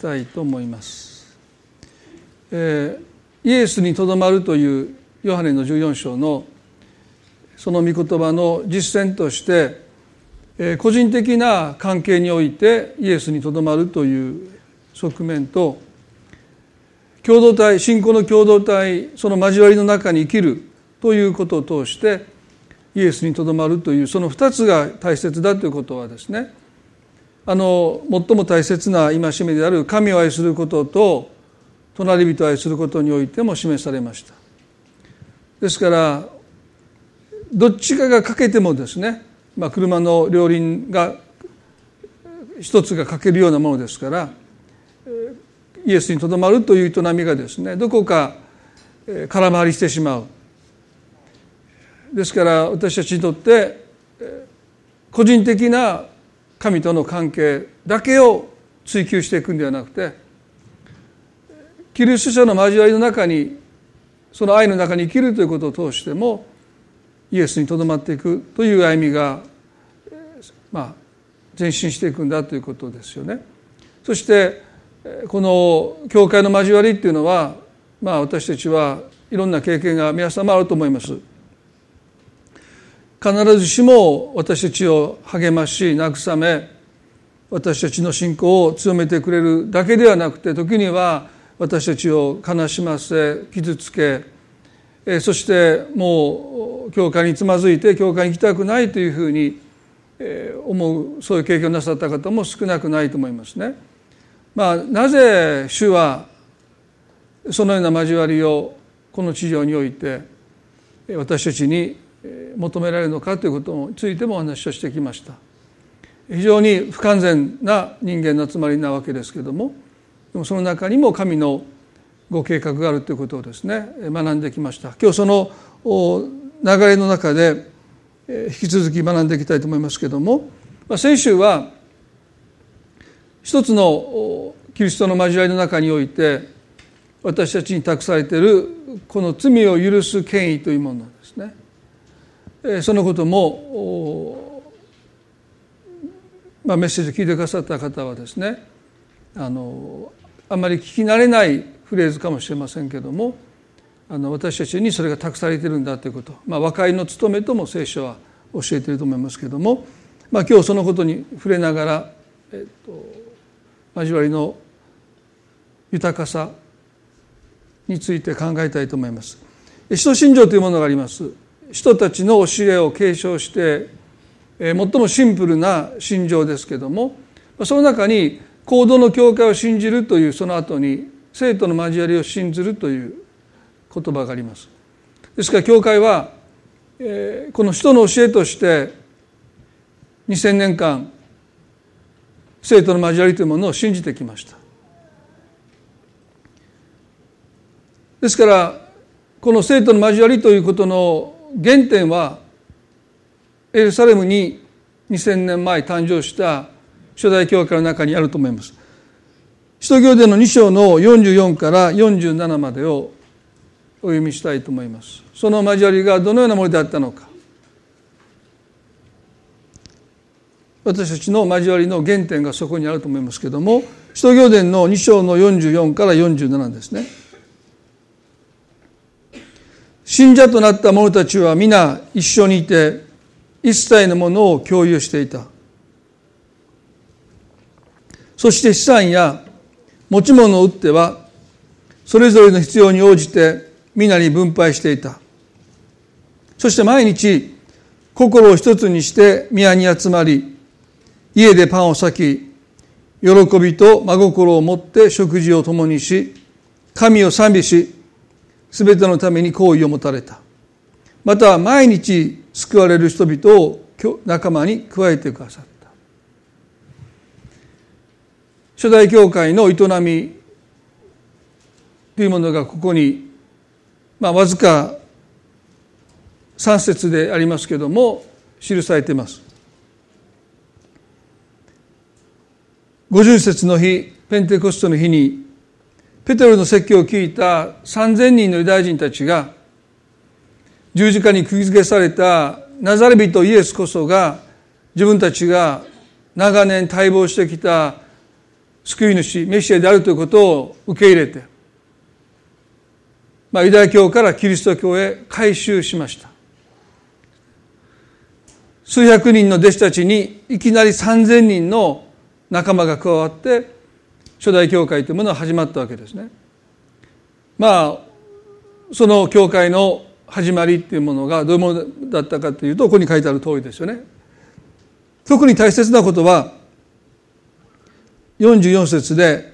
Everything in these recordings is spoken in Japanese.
たいと思います、えー、イエスにとどまるというヨハネの14章のその御言葉の実践として、えー、個人的な関係においてイエスにとどまるという側面と共同体信仰の共同体その交わりの中に生きるということを通してイエスにとどまるというその2つが大切だということはですねあの最も大切な戒めである神を愛することと隣人を愛することにおいても示されました。ですからどっちかが欠けてもですね、まあ、車の両輪が一つが欠けるようなものですからイエスにとどまるという営みがですねどこか空回りしてしまう。ですから私たちにとって個人的な神との関係だけを追求していくんではなくてキリスト者の交わりの中にその愛の中に生きるということを通してもイエスにとどまっていくという歩みがまあ前進していくんだということですよね。そしてこの教会の交わりっていうのはまあ私たちはいろんな経験が皆様あると思います。必ずしも私たちを励まし慰め私たちの信仰を強めてくれるだけではなくて時には私たちを悲しませ傷つけそしてもう教会につまずいて教会に行きたくないというふうに思うそういう経験をなさった方も少なくないと思いますね。まあ、なぜ主はそのような交わりをこの地上において私たちに求められるのかということについてもお話をしてきました。非常に不完全な人間の集まりなわけですけどもでもその中にも神のご計画があるということをですね学んできました。今日その流れの中で引き続き学んでいきたいと思いますけども先週は一つのキリストの交わりの中において私たちに託されているこの罪を許す権威というものですね。そのことも、まあ、メッセージを聞いてくださった方はですねあのあまり聞き慣れないフレーズかもしれませんけどもあの私たちにそれが託されているんだということ、まあ、和解の務めとも聖書は教えていると思いますけども、まあ、今日そのことに触れながら、えっと、交わりの豊かさについて考えたいと思います。使徒信条というものがあります。人たちの教えを継承して最もシンプルな信条ですけどもその中に行動の教会を信じるというその後に生徒の交わりを信ずるという言葉があります。ですから教会はこの人の教えとして2000年間生徒の交わりというものを信じてきました。ですからこの生徒の交わりということの原点はエルサレムに2000年前誕生した初代教会の中にあると思います。使徒行伝の2章の44から47までをお読みしたいと思います。その交わりがどのようなものであったのか。私たちの交わりの原点がそこにあると思いますけれども使徒行伝の2章の44から47ですね。信者となった者たちは皆一緒にいて一切のものを共有していた。そして資産や持ち物を売ってはそれぞれの必要に応じて皆に分配していた。そして毎日心を一つにして宮に集まり家でパンを裂き喜びと真心を持って食事を共にし神を賛美しすべてのために好意を持たれた。また毎日救われる人々を仲間に加えてくださった。初代教会の営みというものがここに、まあ、わずか3節でありますけれども記されています。50節の日ペンテコストの日にペテロの説教を聞いた3,000人のユダヤ人たちが十字架に釘付けされたナザレ人イエスこそが自分たちが長年待望してきた救い主メシアであるということを受け入れて、まあ、ユダヤ教からキリスト教へ改宗しました。数百人の弟子たちにいきなり三千人の仲間が加わって初代教会というものは始まったわけですね。まあその教会の始まりっていうものがどういうものだったかというとここに書いてある通りですよね。特に大切なことは44節で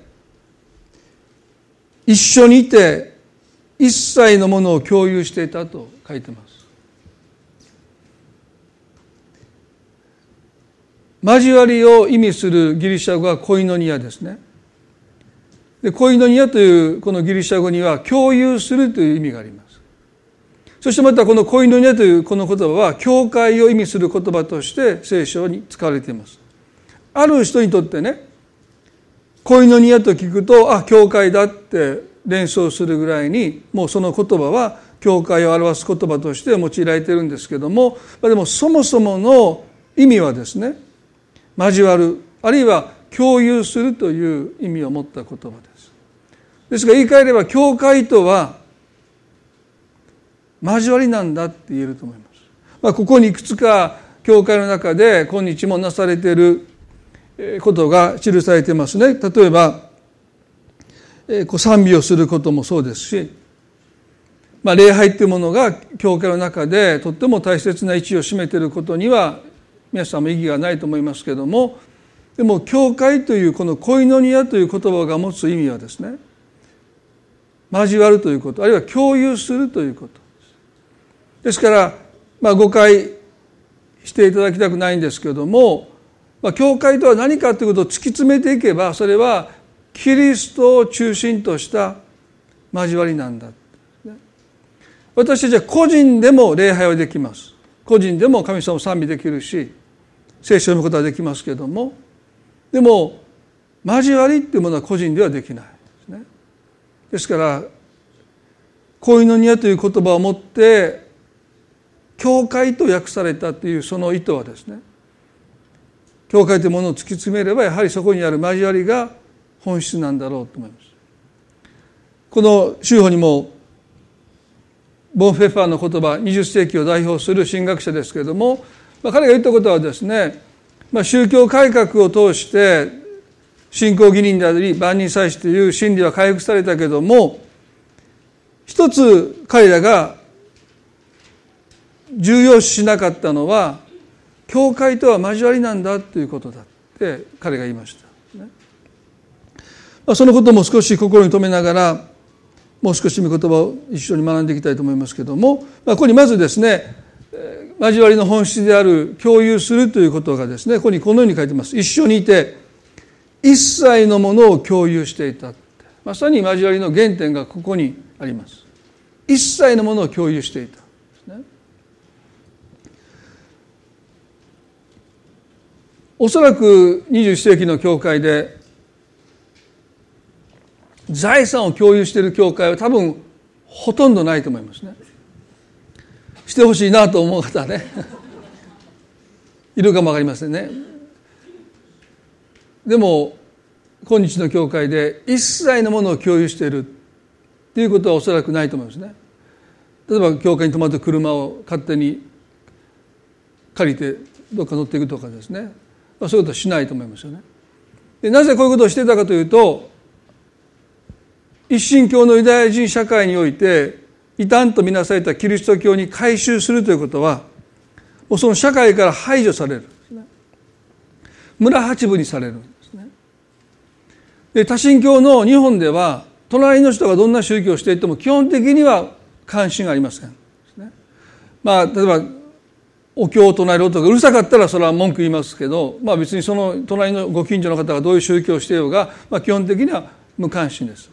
一緒にいて一切のものを共有していたと書いてます。交わりを意味するギリシャ語はコイノニアですね。でコイノニアというこのギリシャ語には共有するという意味があります。そしてまたこのコイノニアというこの言葉は教会を意味する言葉として聖書に使われています。ある人にとってねコイノニアと聞くとあ教会だって連想するぐらいにもうその言葉は教会を表す言葉として用いられているんですけどもでもそもそもの意味はですね交わるあるいは共有するという意味を持った言葉です。ですが言い換えれば教会とは交わりなんだって言えると思います。まあ、ここにいくつか教会の中で今日もなされていることが記されてますね。例えば、賛美をすることもそうですし、まあ、礼拝っていうものが教会の中でとっても大切な位置を占めていることには皆さんも意義がないと思いますけどもでも教会というこのコイノニアという言葉が持つ意味はですね交わるということあるいは共有するということ。ですから、まあ、誤解していただきたくないんですけども、まあ、教会とは何かということを突き詰めていけばそれはキリストを中心とした交わりなんだ。私たちは個人でも礼拝はできます。個人でも神様を賛美できるし聖書を読むことはできますけれどもでも交わりっていうものは個人ではできない。ですから恋の庭という言葉を持って教会と訳されたというその意図はですね教会というものを突き詰めればやはりそこにある交わりが本質なんだろうと思います。この宗法にもボン・フェッファーの言葉20世紀を代表する神学者ですけれども、まあ、彼が言ったことはですね、まあ、宗教改革を通して信仰義人であり万人祭司という真理は回復されたけども一つ彼らが重要視しなかったのは教会とは交わりなんだということだって彼が言いました、そのことも少し心に留めながらもう少し御言葉を一緒に学んでいきたいと思いますけども、ま、ここにまずですね交わりの本質である共有するということがですねここにこのように書いてます。一緒にいて一切のものを共有していたまさに交わりの原点がここにあります一切のものを共有していたおそらく21世紀の教会で財産を共有している教会は多分ほとんどないと思いますね。してほしいなと思う方ね いるかも分かりませんね。でも今日の教会で一切のものを共有しているっていうことはおそらくないと思いますね。例えば教会に泊まった車を勝手に借りてどっか乗っていくとかですねまあ、そういうことはしないと思いますよね。でなぜこういうことをしてたかというと一神教のユダヤ人社会において異端とみなされたキリスト教に改宗するということはもうその社会から排除される。村八分にされるんですね。で多神教の日本では隣の人がどんな宗教をしていても基本的には関心がありません。まあ例えばお経を唱える音がうるさかったらそれは文句言いますけど、まあ、別にその隣のご近所の方がどういう宗教をしていようが、まあ、基本的には無関心です。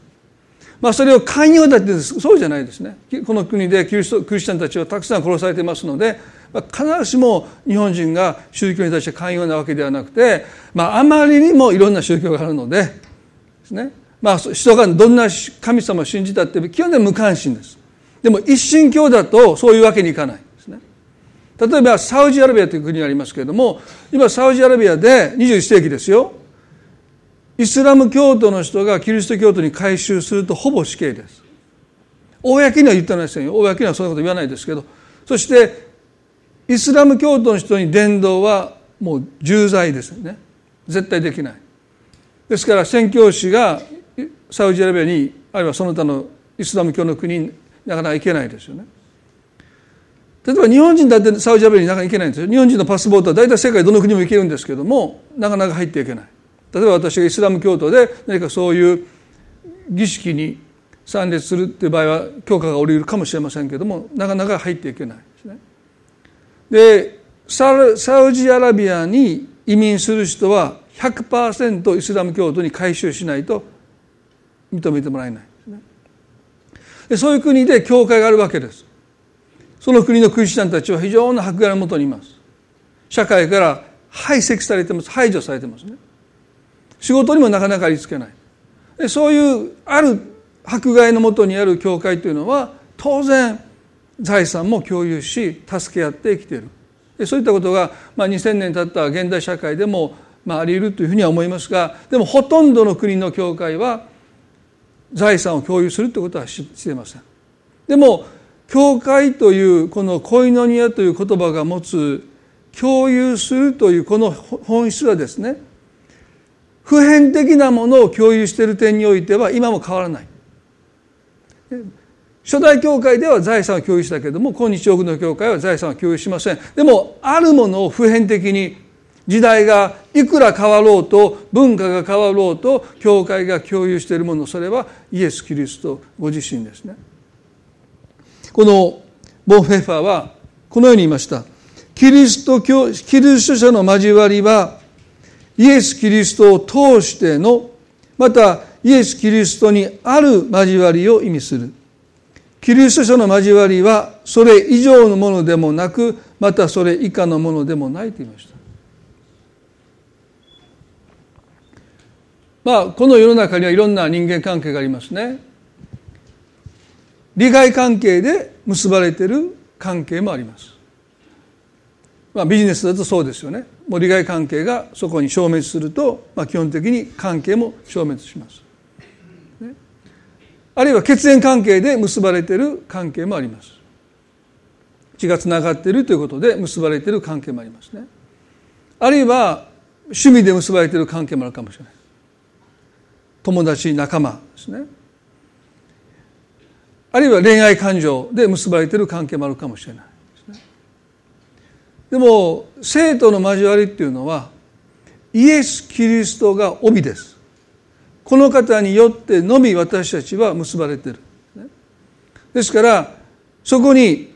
まあ、それを寛容だってそうじゃないですね。この国でキリストクリスチャンたちはたくさん殺されていますので、必ずしも日本人が宗教に対して寛容なわけではなくて、まあ、あまりにもいろんな宗教があるのでですね、まあ、人がどんな神様を信じたって基本的に無関心です。でも一神教だとそういうわけにいかない。例えばサウジアラビアという国がありますけれども今サウジアラビアで21世紀ですよ。イスラム教徒の人がキリスト教徒に改宗するとほぼ死刑です。公には言ってないですよ。公にはそんなこと言わないですけど。そしてイスラム教徒の人に伝道はもう重罪ですよね。絶対できない。ですから宣教師がサウジアラビアにあるいはその他のイスラム教の国になかなか行けないですよね。例えば日本人だってサウジアラビアになかなか行けないんですよ。日本人のパスポートは大体世界どの国も行けるんですけどもなかなか入っていけない。例えば私がイスラム教徒で何かそういう儀式に参列するっていう場合は許可が下りるかもしれませんけどもなかなか入っていけない。でサウジアラビアに移民する人は100%イスラム教徒に改宗しないと認めてもらえない。ですねでそういう国で教会があるわけです。その国のクリスチャンたちは非常な迫害のもとにいます。社会から排斥されてます。排除されてますね。仕事にもなかなかありつけない。でそういうある迫害のもとにある教会というのは当然財産も共有し助け合って生きている。そういったことが、まあ、2000年経った現代社会でも、まあ、あり得るというふうには思いますがでもほとんどの国の教会は財産を共有するということはしていません。でも教会というこのコイノニアという言葉が持つ共有するというこの本質はですね普遍的なものを共有している点においては今も変わらない。初代教会では財産を共有したけれども今日多くの教会は財産を共有しません。でもあるものを普遍的に時代がいくら変わろうと文化が変わろうと教会が共有しているものそれはイエス・キリストご自身ですね。このボン・フェファーはこのように言いました。キリスト教キリスト者の交わりはイエス・キリストを通してのまたイエス・キリストにある交わりを意味する。キリスト書の交わりはそれ以上のものでもなくまたそれ以下のものでもないと言いました。まあこの世の中にはいろんな人間関係がありますね。利害関係で結ばれている関係もあります。まあビジネスだとそうですよね。もう利害関係がそこに消滅すると、まあ、基本的に関係も消滅します。あるいは血縁関係で結ばれている関係もあります。血がつながっているということで結ばれている関係もありますね。あるいは趣味で結ばれている関係もあるかもしれない。友達仲間ですね。あるいは恋愛感情で結ばれている関係もあるかもしれないですね。でも生徒の交わりっていうのはイエス・キリストが帯です。この方によってのみ私たちは結ばれてる。ですからそこに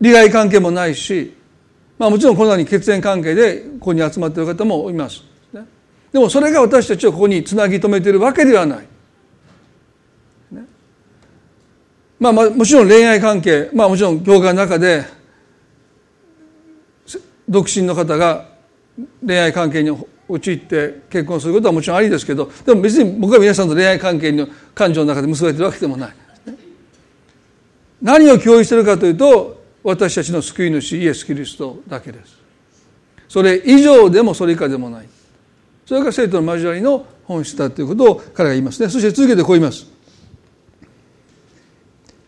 利害関係もないし、まあ、もちろんこの中に血縁関係でここに集まっている方もいます。でもそれが私たちをここにつなぎ止めているわけではない、まあ、まあもちろん恋愛関係、まあ、もちろん教会の中で独身の方が恋愛関係に陥って結婚することはもちろんありですけどでも別に僕は皆さんと恋愛関係の感情の中で結ばれてるわけでもない。何を共有しているかというと私たちの救い主イエス・キリストだけです。それ以上でもそれ以下でもない。それが生徒の交わりの本質だということを彼が言いますね。そして続けてこう言います。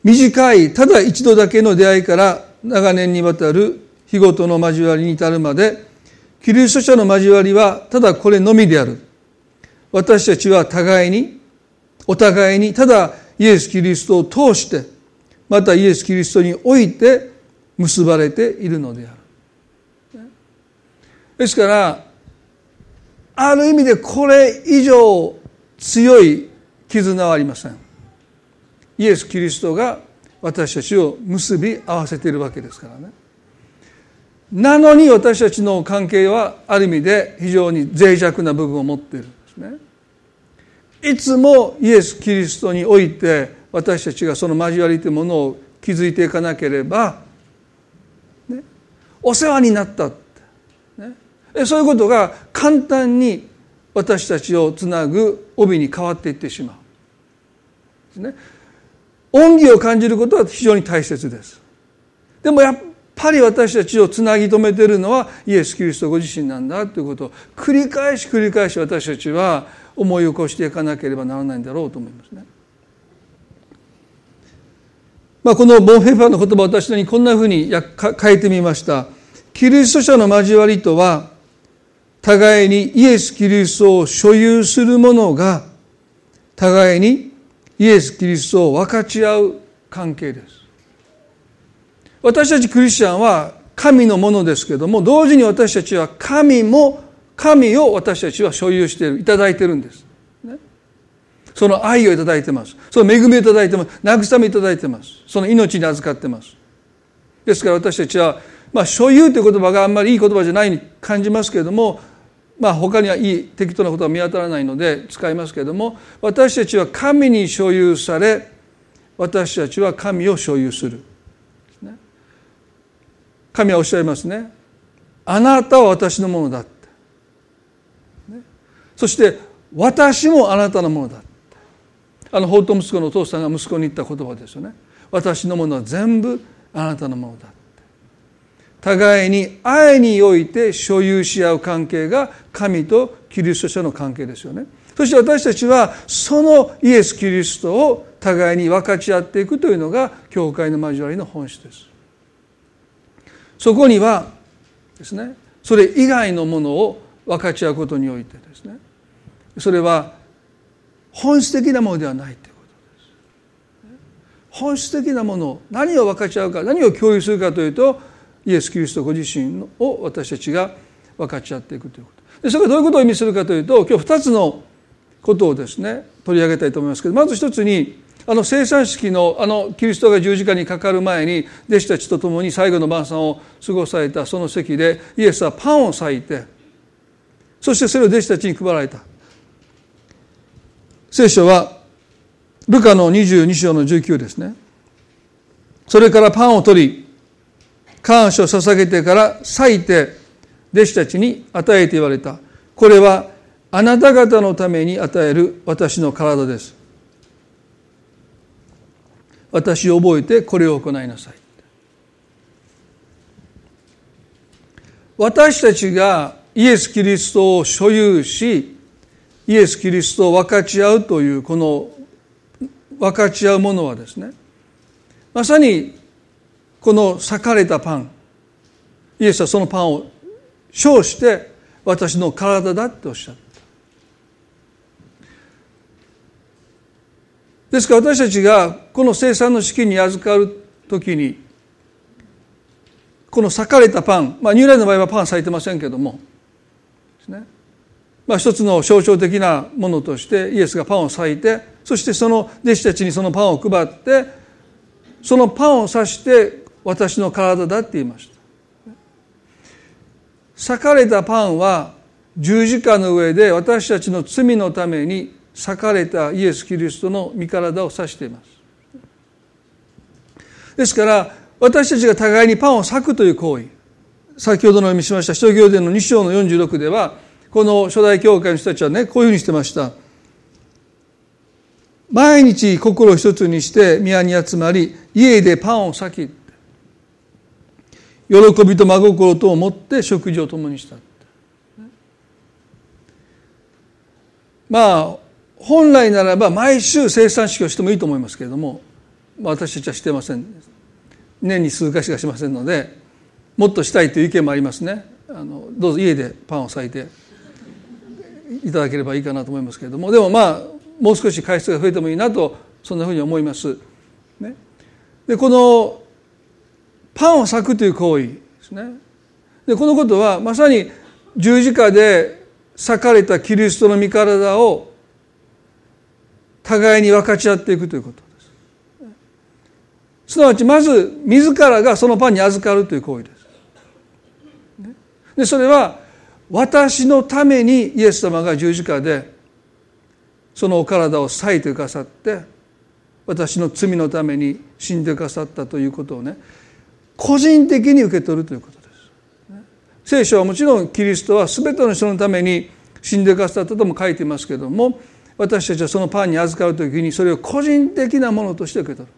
短いただ一度だけの出会いから長年にわたる日ごとの交わりに至るまでキリスト者の交わりはただこれのみである。私たちは互いに、お互いにただイエス・キリストを通して、またイエス・キリストにおいて結ばれているのである。ですから、ある意味でこれ以上強い絆はありません。イエス・キリストが私たちを結び合わせているわけですからね。なのに私たちの関係はある意味で非常に脆弱な部分を持っているんですね。いつもイエス・キリストにおいて私たちがその交わりというものを築いていかなければ、ね、お世話になったっ、ね、そういうことが簡単に私たちをつなぐ帯に変わっていってしまう。ですね、恩義を感じることは非常に大切です。でもやっぱり私たちをつなぎ止めているのはイエス・キリストご自身なんだということを繰り返し繰り返し私たちは思い起こしていかなければならないんだろうと思いますね。まあ、このボン・フェファーの言葉を私にこんなふうに書いてみました。キリスト者の交わりとは互いにイエス・キリストを所有する者が互いにイエス・キリストを分かち合う関係です。私たちクリスチャンは神のものですけども同時に私たちは神も神を私たちは所有しているいただいてるんです、ね、その愛をいただいてます。その恵みをいただいてます。慰めいただいてます。その命に預かってます。ですから私たちはまあ所有という言葉があんまりいい言葉じゃないに感じますけれどもまあ他にはいい適当なことは見当たらないので使いますけれども私たちは神に所有され私たちは神を所有する。神はおっしゃいますね。あなたは私のものだって、ね、そして私もあなたのものだって。あの法と息子のお父さんが息子に言った言葉ですよね。私のものは全部あなたのものだって。互いに愛において所有し合う関係が神とキリスト者の関係ですよね。そして私たちはそのイエス・キリストを互いに分かち合っていくというのが教会の交わりの本質です。そこにはですねそれ以外のものを分かち合うことにおいてですねそれは本質的なものではないということです。本質的なもの何を分かち合うか何を共有するかというとイエス・キリストご自身を私たちが分かち合っていくということ。でそれがどういうことを意味するかというと今日2つのことをですね取り上げたいと思いますけどまず一つにあの生産式のあのキリストが十字架にかかる前に弟子たちと共に最後の晩餐を過ごされたその席でイエスはパンを裂いてそしてそれを弟子たちに配られた。聖書はルカの22章の19ですね。それからパンを取り感謝を捧げてから裂いて弟子たちに与えて言われた。これはあなた方のために与える私の体です。私を覚えてこれを行いなさい。私たちがイエス・キリストを所有しイエス・キリストを分かち合うというこの分かち合うものはですねまさにこの裂かれたパンイエスはそのパンを称して私の体だっておっしゃった。ですから私たちがこの生産の資金に預かる時にこの裂かれたパン、まあ、ニューラインの場合はパン咲いてませんけどもですね。まあ、一つの象徴的なものとしてイエスがパンを裂いてそしてその弟子たちにそのパンを配ってそのパンを刺して私の体だって言いました。裂かれたパンは十字架の上で私たちの罪のために裂かれたイエス・キリストの身体を指しています。ですから私たちが互いにパンを裂くという行為先ほどの読みしました使徒行伝の2章の46ではこの初代教会の人たちはねこういうふうにしてました。毎日心を一つにして宮に集まり家でパンを裂き喜びと真心とを持って食事を共にした。まあ本来ならば毎週生産式をしてもいいと思いますけれども私たちはしてません。年に数回しかしませんのでもっとしたいという意見もありますね。あのどうぞ家でパンを裂いていただければいいかなと思いますけれども。でもまあもう少し回数が増えてもいいなとそんなふうに思います。ね、でこのパンを裂くという行為ですね。でこのことはまさに十字架で裂かれたキリストの身体を互いに分かち合っていくということです。すなわちまず自らがそのパンに預かるという行為です。でそれは私のためにイエス様が十字架でそのお体を裂いてくださって私の罪のために死んでくださったということをね個人的に受け取るということです。聖書はもちろんキリストは全ての人のために死んでくださったとも書いていますけども私たちはそのパンに預かる時にそれを個人的なものとして受け取る。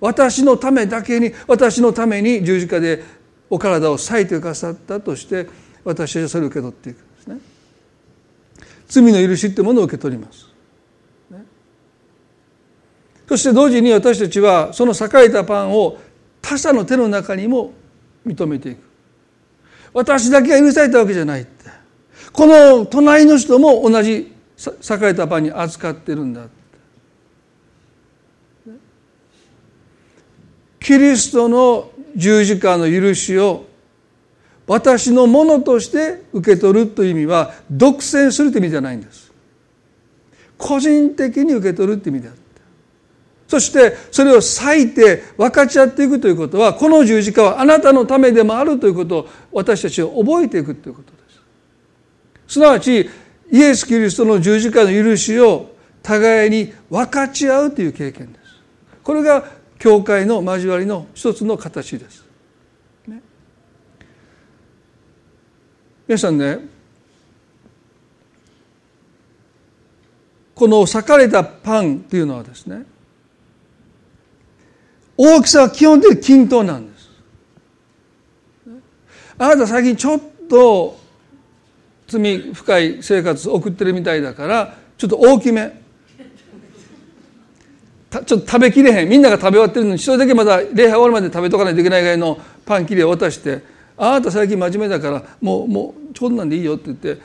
私のためだけに私のために十字架でお体を裂いてくださったとして私たちはそれを受け取っていくんですね。罪の許しってものを受け取ります、そして同時に私たちはその栄えたパンを他者の手の中にも認めていく。私だけが許されたわけじゃないって。この隣の人も同じ栄えたパンに扱ってるんだ。キリストの十字架の許しを私のものとして受け取るという意味は独占するという意味じゃないんです。個人的に受け取るという意味であってそしてそれを割いて分かち合っていくということはこの十字架はあなたのためでもあるということを私たちは覚えていくということです。すなわちイエス・キリストの十字架の許しを互いに分かち合うという経験ですこれが教会の交わりの一つの形です。ね、皆さんねこの裂かれたパンっていうのはですね大きさは基本的に均等なんです。あなた最近ちょっと罪深い生活を送ってるみたいだからちょっと大きめ。ちょっと食べきれへん。みんなが食べ終わってるのに一人だけまだ礼拝終わるまで食べとかないといけないぐらいのパン切れを渡して「あなた最近真面目だからもうもうこんなんでいいよ」って言って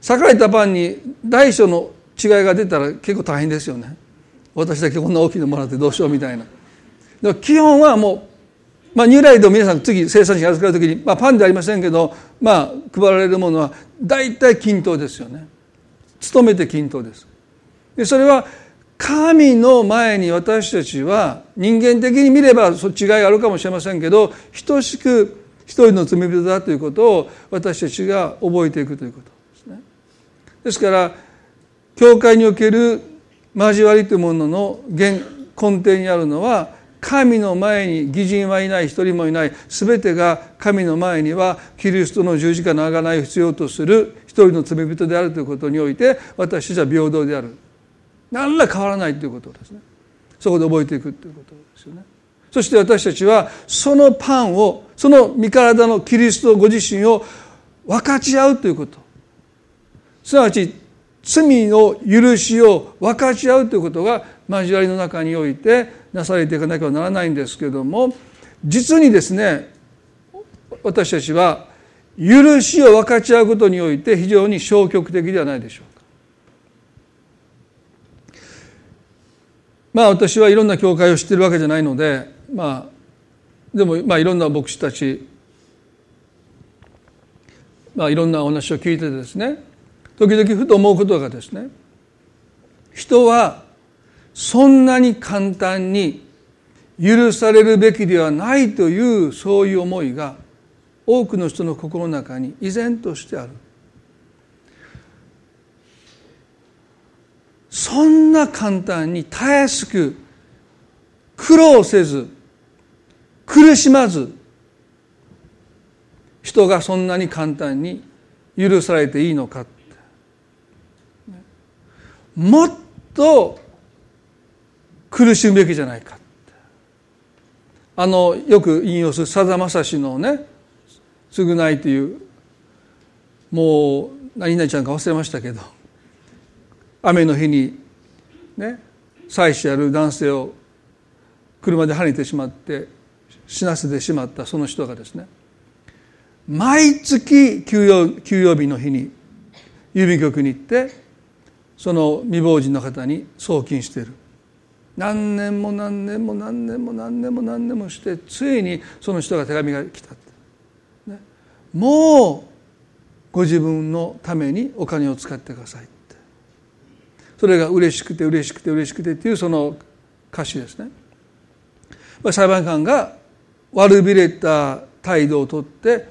裂かれたパンに大小の違いが出たら結構大変ですよね。私だけこんな大きいのもらってどうしようみたいな。基本はもう、まあ、ニューライド皆さん次生産者に預かる時に、まあ、パンではありませんけど、まあ、配られるものは大体均等ですよね。努めて均等です。でそれは神の前に私たちは人間的に見ればそ違いがあるかもしれませんけど等しく一人の罪人だということを私たちが覚えていくということですね。ですから教会における交わりというものの根底にあるのは神の前に義人はいない一人もいない全てが神の前にはキリストの十字架の贖いを必要とする一人の罪人であるということにおいて私たちは平等である。何ら変わらないということですね。そこで覚えていくということですよね。そして私たちはそのパンをその身体のキリストご自身を分かち合うということ。すなわち罪の許しを分かち合うということが交わりの中においてなされていかなければならないんですけれども実にですね私たちは許しを分かち合うことにおいて非常に消極的ではないでしょうか。まあ私はいろんな教会を知ってるわけじゃないのでまあでもまあいろんな牧師たちまあいろんなお話を聞いてですね時々ふと思うことがですね人はそんなに簡単に許されるべきではないというそういう思いが多くの人の心の中に依然としてある。そんな簡単にたやすく苦労せず苦しまず人がそんなに簡単に許されていいのかって。もっと苦しむべきじゃないか。あのよく引用するさだまさしのね「償い」というもう何々ちゃんか忘れましたけど雨の日にね妻子やる男性を車ではねてしまって死なせてしまったその人がですね毎月休養休養日の日に郵便局に行ってその未亡人の方に送金している。何年も何年も何年も何年も何年もしてついにその人が手紙が来た、ね、もうご自分のためにお金を使ってくださいって。それが嬉しくて嬉しくて嬉しくてっていうその歌詞ですね。裁判官が悪びれた態度をとって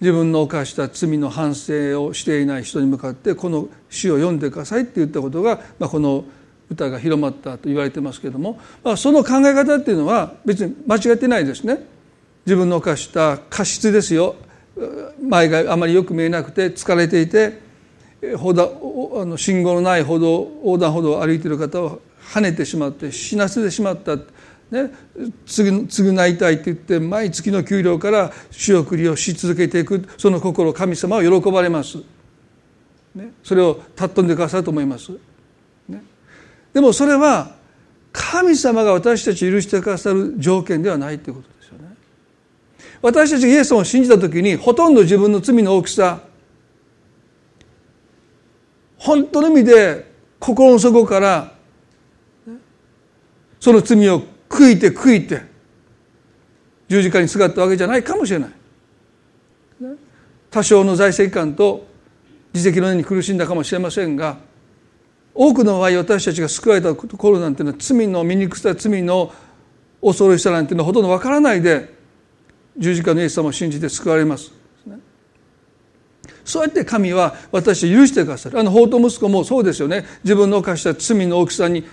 自分の犯した罪の反省をしていない人に向かってこの詩を読んでくださいって言ったことが、まあ、この歌が広まったと言われてますけども、まあ、その考え方っていうのは別に間違ってないですね。自分の犯した過失ですよ。前があまりよく見えなくて疲れていて歩道あの信号のない歩道横断歩道を歩いている方を跳ねてしまって死なせてしまった。ね、償いたいって言って毎月の給料から仕送りをし続けていく。その心神様は喜ばれます、ね、それを尊んでくださると思います、でもそれは神様が私たちを許してくださる条件ではないということですよね。私たちがイエスを信じた時にほとんど自分の罪の大きさ本当の意味で心の底からその罪を悔いて悔いて十字架にすがったわけじゃないかもしれない。多少の財政感と自責の念に苦しんだかもしれませんが多くの場合私たちが救われた頃なんていうのは罪の醜さ罪の恐ろしさなんていうのはほとんどわからないで十字架のイエス様を信じて救われます。そうやって神は私を許してくださる。あの法と息子もそうですよね。自分の犯した罪の大きさに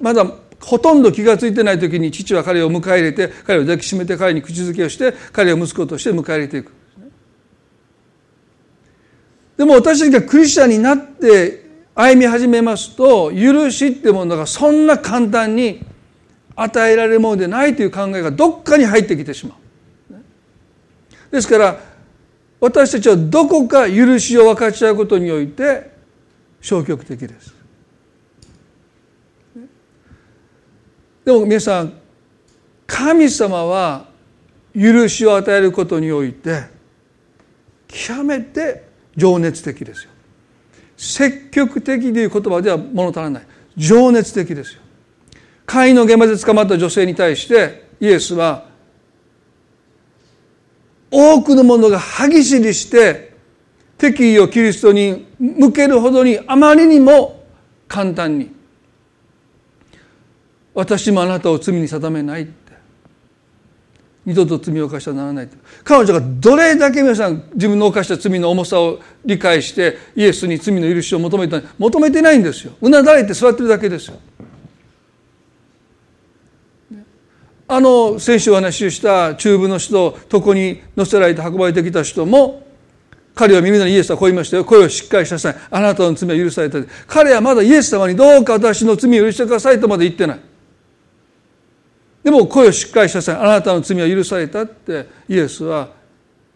まだほとんど気が付いてない時に父は彼を迎え入れて彼を抱きしめて彼に口づけをして彼を息子として迎え入れていく。でも私たちがクリスチャンになって歩み始めますと許しってものがそんな簡単に与えられるものでないという考えがどっかに入ってきてしまう。ですから私たちはどこか許しを分かち合うことにおいて消極的です。でも皆さん神様は許しを与えることにおいて極めて情熱的ですよ。積極的という言葉では物足らない。情熱的ですよ。会員の現場で捕まった女性に対してイエスは多くの者が歯ぎしりして敵意をキリストに向けるほどにあまりにも簡単に。私もあなたを罪に定めない。二度と罪を犯してはならない彼女がどれだけ皆さん自分の犯した罪の重さを理解してイエスに罪の許しを求めた求めてないんですよ。うなだれて座ってるだけですよ。あの先週お話しした中部の人床に乗せられて運ばれてきた人も彼は耳のイエスはこう言いましたよ。声をしっかりしなさい。あなたの罪は許された。彼はまだイエス様にどうか私の罪を許してくださいとまで言ってない。でも声をしっかりしたさいあなたの罪は許されたってイエスは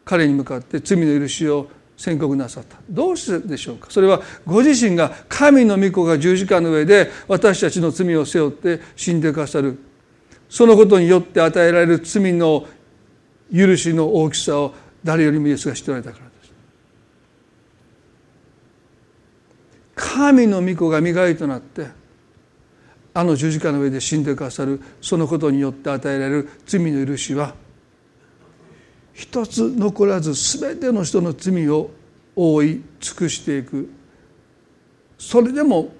彼に向かって罪の許しを宣告なさった。どうしてでしょうか？それはご自身が神の御子が十字架の上で私たちの罪を背負って死んでくださる。そのことによって与えられる罪の許しの大きさを誰よりもイエスが知っておられたからです。神の御子が身代わりとなってあの十字架の上で死んでくださるそのことによって与えられる罪の許しは一つ残らず全ての人の罪を覆い尽くしていくそれでも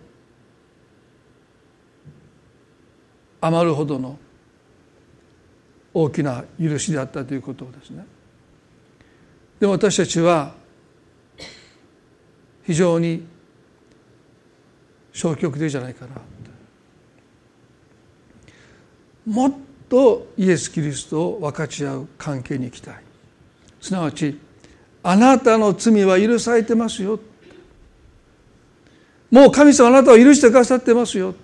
余るほどの大きな許しであったということですね。でも私たちは非常に消極的じゃないかなもっとイエス・キリストを分かち合う関係に行きたい。すなわちあなたの罪は許されてますよ。もう神様あなたを許してくださってますよ。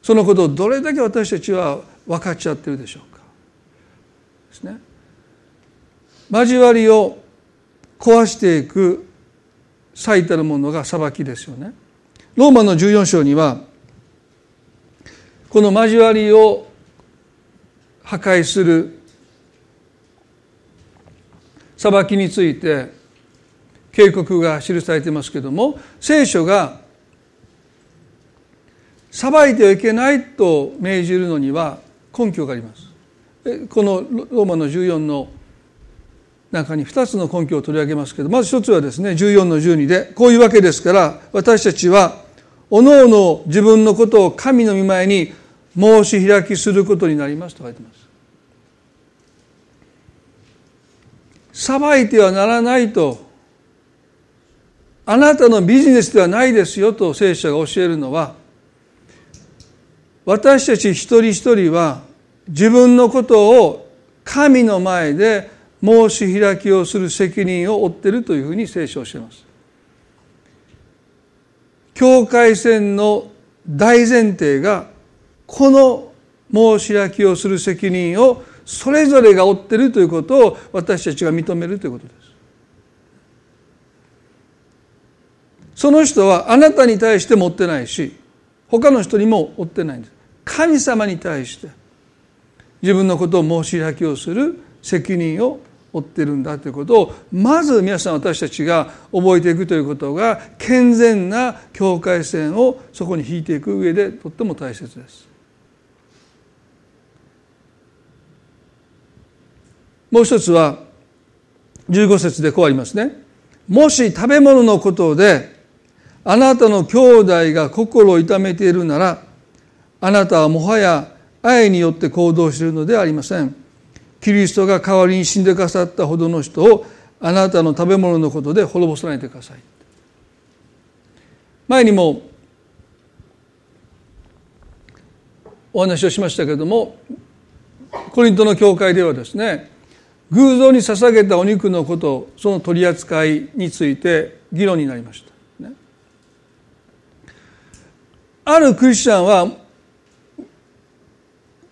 そのことをどれだけ私たちは分かち合ってるでしょうか。ですね。交わりを壊していく最たるものが裁きですよね。ローマの14章にはこの交わりを破壊する裁きについて警告が記されていますけれども聖書が裁いてはいけないと命じるのには根拠があります。このローマの14の中に2つの根拠を取り上げますけどまず一つはですね14の12でこういうわけですから私たちはおのおの自分のことを神の御前に申し開きすることになりますと書いてます。裁いてはならないとあなたのビジネスではないですよと聖書が教えるのは私たち一人一人は自分のことを神の前で申し開きをする責任を負っているというふうに聖書を教えます。境界線の大前提がこの申し開きをする責任をそれぞれが負ってるということを私たちが認めるということです。その人はあなたに対して持ってないし他の人にも負ってないんです。神様に対して自分のことを申し開きをする責任を負ってるんだということをまず皆さん私たちが覚えていくということが健全な境界線をそこに引いていく上でとっても大切です。もう一つは15節でこうありますね。もし食べ物のことであなたの兄弟が心を痛めているならあなたはもはや愛によって行動しているのではありません。キリストが代わりに死んでくださったほどの人をあなたの食べ物のことで滅ぼさないでください。前にもお話をしましたけれどもコリントの教会ではですね偶像に捧げたお肉のことその取り扱いについて議論になりました、ね、あるクリスチャンは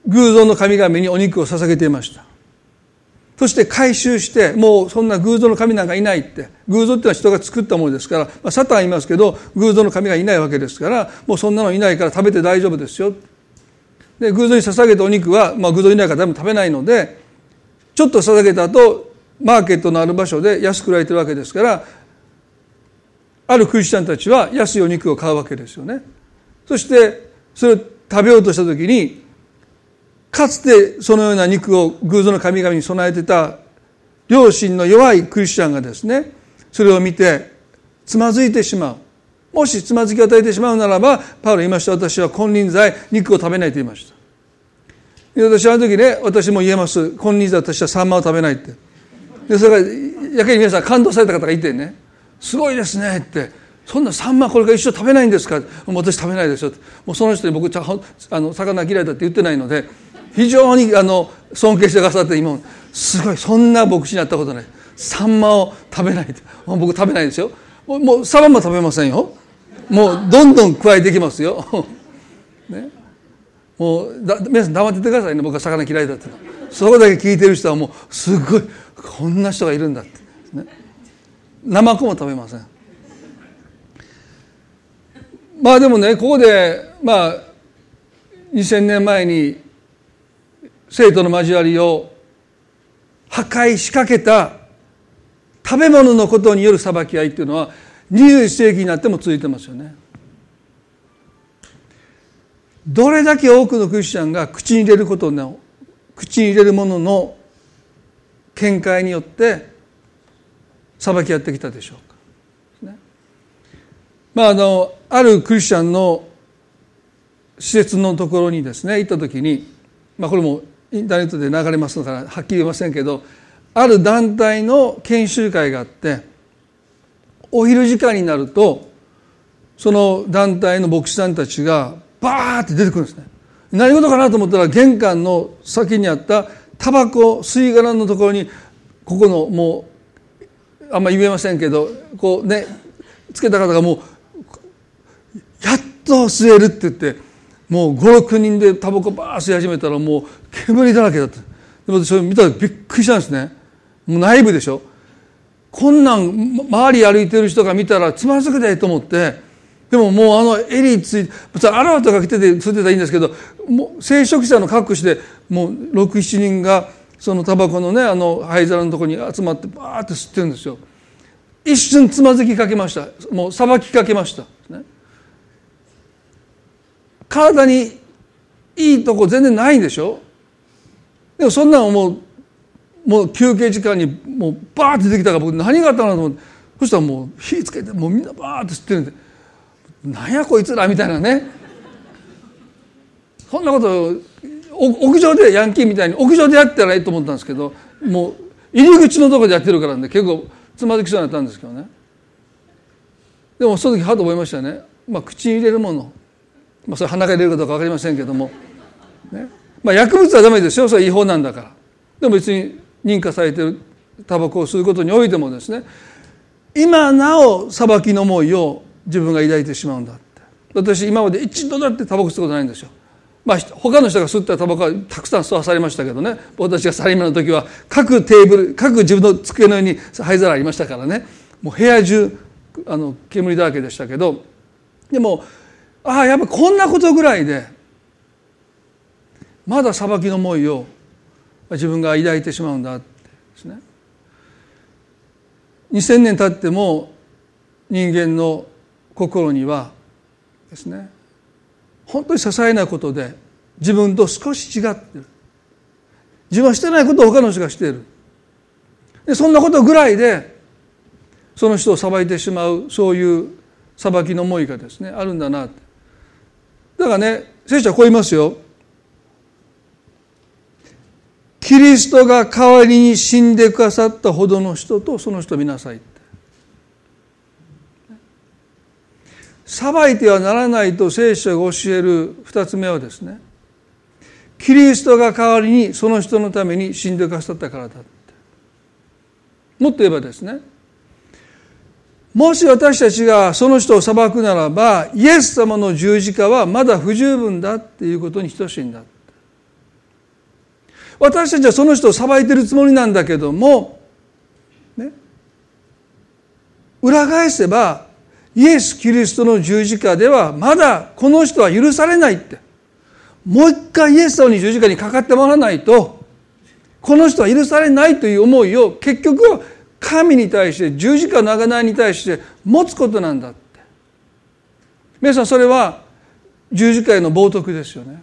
偶像の神々にお肉を捧げていました。そして回収してもうそんな偶像の神なんかいないって。偶像っていうのは人が作ったものですから、まあ、サタンいますけど偶像の神がいないわけですからもうそんなのいないから食べて大丈夫ですよ。で偶像に捧げたお肉は、まあ、偶像いないから誰も食べないのでちょっと捧げた後マーケットのある場所で安く売られてるわけですからあるクリスチャンたちは安いお肉を買うわけですよね。そしてそれを食べようとした時にかつてそのような肉を偶像の神々に備えてた良心の弱いクリスチャンがですねそれを見てつまずいてしまう。もしつまずきを与えてしまうならばパウロ言いました私は金輪際肉を食べないと言いました。私あの時ね私も言えます。金輪際私はサンマを食べないって。でそれがやけに皆さん感動された方がいてねすごいですねって。そんなサンマこれから一生食べないんですか？もう私食べないですよもうその人に僕あの魚嫌いだって言ってないので非常にあの尊敬してくださって今すごいそんな牧師になったことない。サンマを食べない僕食べないですよ。もうサバも食べませんよ。もうどんどん加えていきますよ、ね、もうだ皆さん黙っててくださいね。僕は魚嫌いだってそこだけ聞いてる人はもうすごいこんな人がいるんだって、ね、ナマコも食べません。まあでもねここでまあ2000年前に生徒の交わりを破壊しかけた食べ物のことによる裁き合いっていうのは21世紀になっても続いてますよね。どれだけ多くのクリスチャンが口に入れることの口に入れるものの見解によって裁き合ってきたでしょうか。ね、まああのあるクリスチャンの施設のところにですね行った時に、まあ、これもインターネットで流れますからはっきり言えませんけどある団体の研修会があってお昼時間になるとその団体の牧師さんたちがバーって出てくるんですね。何事かなと思ったら玄関の先にあったタバコ吸い殻のところにここのもうあんま言えませんけどこうねつけた方がもうやっと吸えるって言ってもう56人でタバコバー吸い始めたらもう煙だらけだった。でもそれ見たらびっくりしたんですね。もう内部でしょ。こんなん周り歩いてる人が見たらつまずくでと思って。でももうあの襟ついて別にアラワとか着てて吸ってたらいいんですけどもう聖職者の格好してもう67人がそのタバコのねあの灰皿のところに集まってバーって吸ってるんですよ。一瞬つまずきかけました。もうさばきかけました、ね、体にいいとこ全然ないんでしょ？でもそんなのもうもう休憩時間にもうバーって出てきたから僕何があったのと思ってそしたらもう火つけてもうみんなバーって吸ってるんでなんやこいつらみたいなね。そんなこと屋上でヤンキーみたいに屋上でやったらいいと思ったんですけどもう入り口のとこでやってるからね。結構つまずきそうになったんですけどね。でもその時はと思いましたね、まあ、口に入れるもの、まあ、それ鼻が入れるかどうか分かりませんけどもね。まあ、薬物はダメですよ。それは違法なんだから。でも別に認可されてるタバコを吸うことにおいてもですね今なお裁きの思いを自分が抱いてしまうんだって。私今まで一度だってタバコ吸ったことないんですよ。まあ他の人が吸ったタバコはたくさん吸わされましたけどね。私がサラリーマンの時は各テーブル各自分の机の上に灰皿ありましたからね。もう部屋中あの煙だらけでしたけど。でもああやっぱこんなことぐらいでまだ裁きの思いを自分が抱いてしまうんだってですね。2000年経っても人間の心にはですね本当に些細なことで自分と少し違ってる。自分はしてないことを他の人がしている。でそんなことぐらいでその人を裁いてしまうそういう裁きの思いがですねあるんだなって。だからね聖書はこう言いますよ。キリストが代わりに死んでくださったほどの人とその人を見なさい裁いてはならないと聖書が教える二つ目はですねキリストが代わりにその人のために死んでくださったからだって。もっと言えばですねもし私たちがその人を裁くならばイエス様の十字架はまだ不十分だっていうことに等しいんだ。私たちはその人を裁いてるつもりなんだけども、ね、裏返せばイエス・キリストの十字架ではまだこの人は許されないって。もう一回イエス様に十字架にかかってもらわないとこの人は許されないという思いを結局は神に対して十字架の贖いに対して持つことなんだって。皆さんそれは十字架への冒涜ですよね。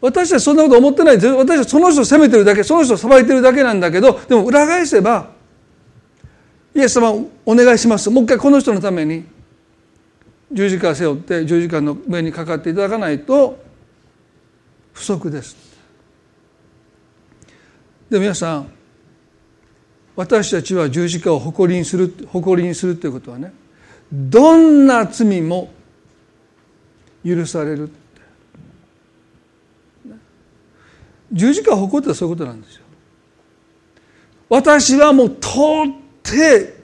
私たちそんなこと思ってない。私たちその人を責めてるだけその人を裁いてるだけなんだけどでも裏返せばイエス様お願いします。もう一回この人のために十字架を背負って十字架の上にかかっていただかないと不足ですで皆さん私たちは十字架を誇りにする誇りにするということはねどんな罪も許される。十字架を誇ってそういうことなんですよ。私はもう到底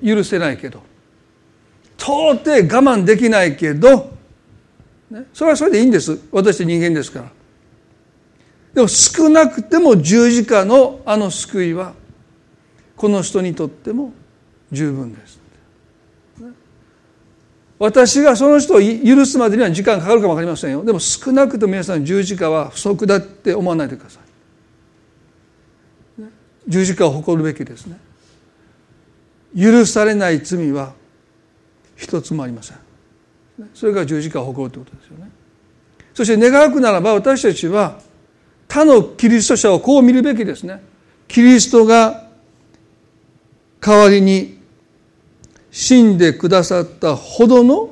許せないけど到底我慢できないけど、ね、それはそれでいいんです。私人間ですから。でも少なくても十字架のあの救いはこの人にとっても十分です。私がその人を許すまでには時間かかるかも分かりませんよ。でも少なくとも皆さん十字架は不足だって思わないでください。十字架を誇るべきですね。許されない罪は一つもありません。それが十字架を誇るということですよね。そして願うくならば私たちは他のキリスト者をこう見るべきですね。キリストが代わりに死んでくださったほどの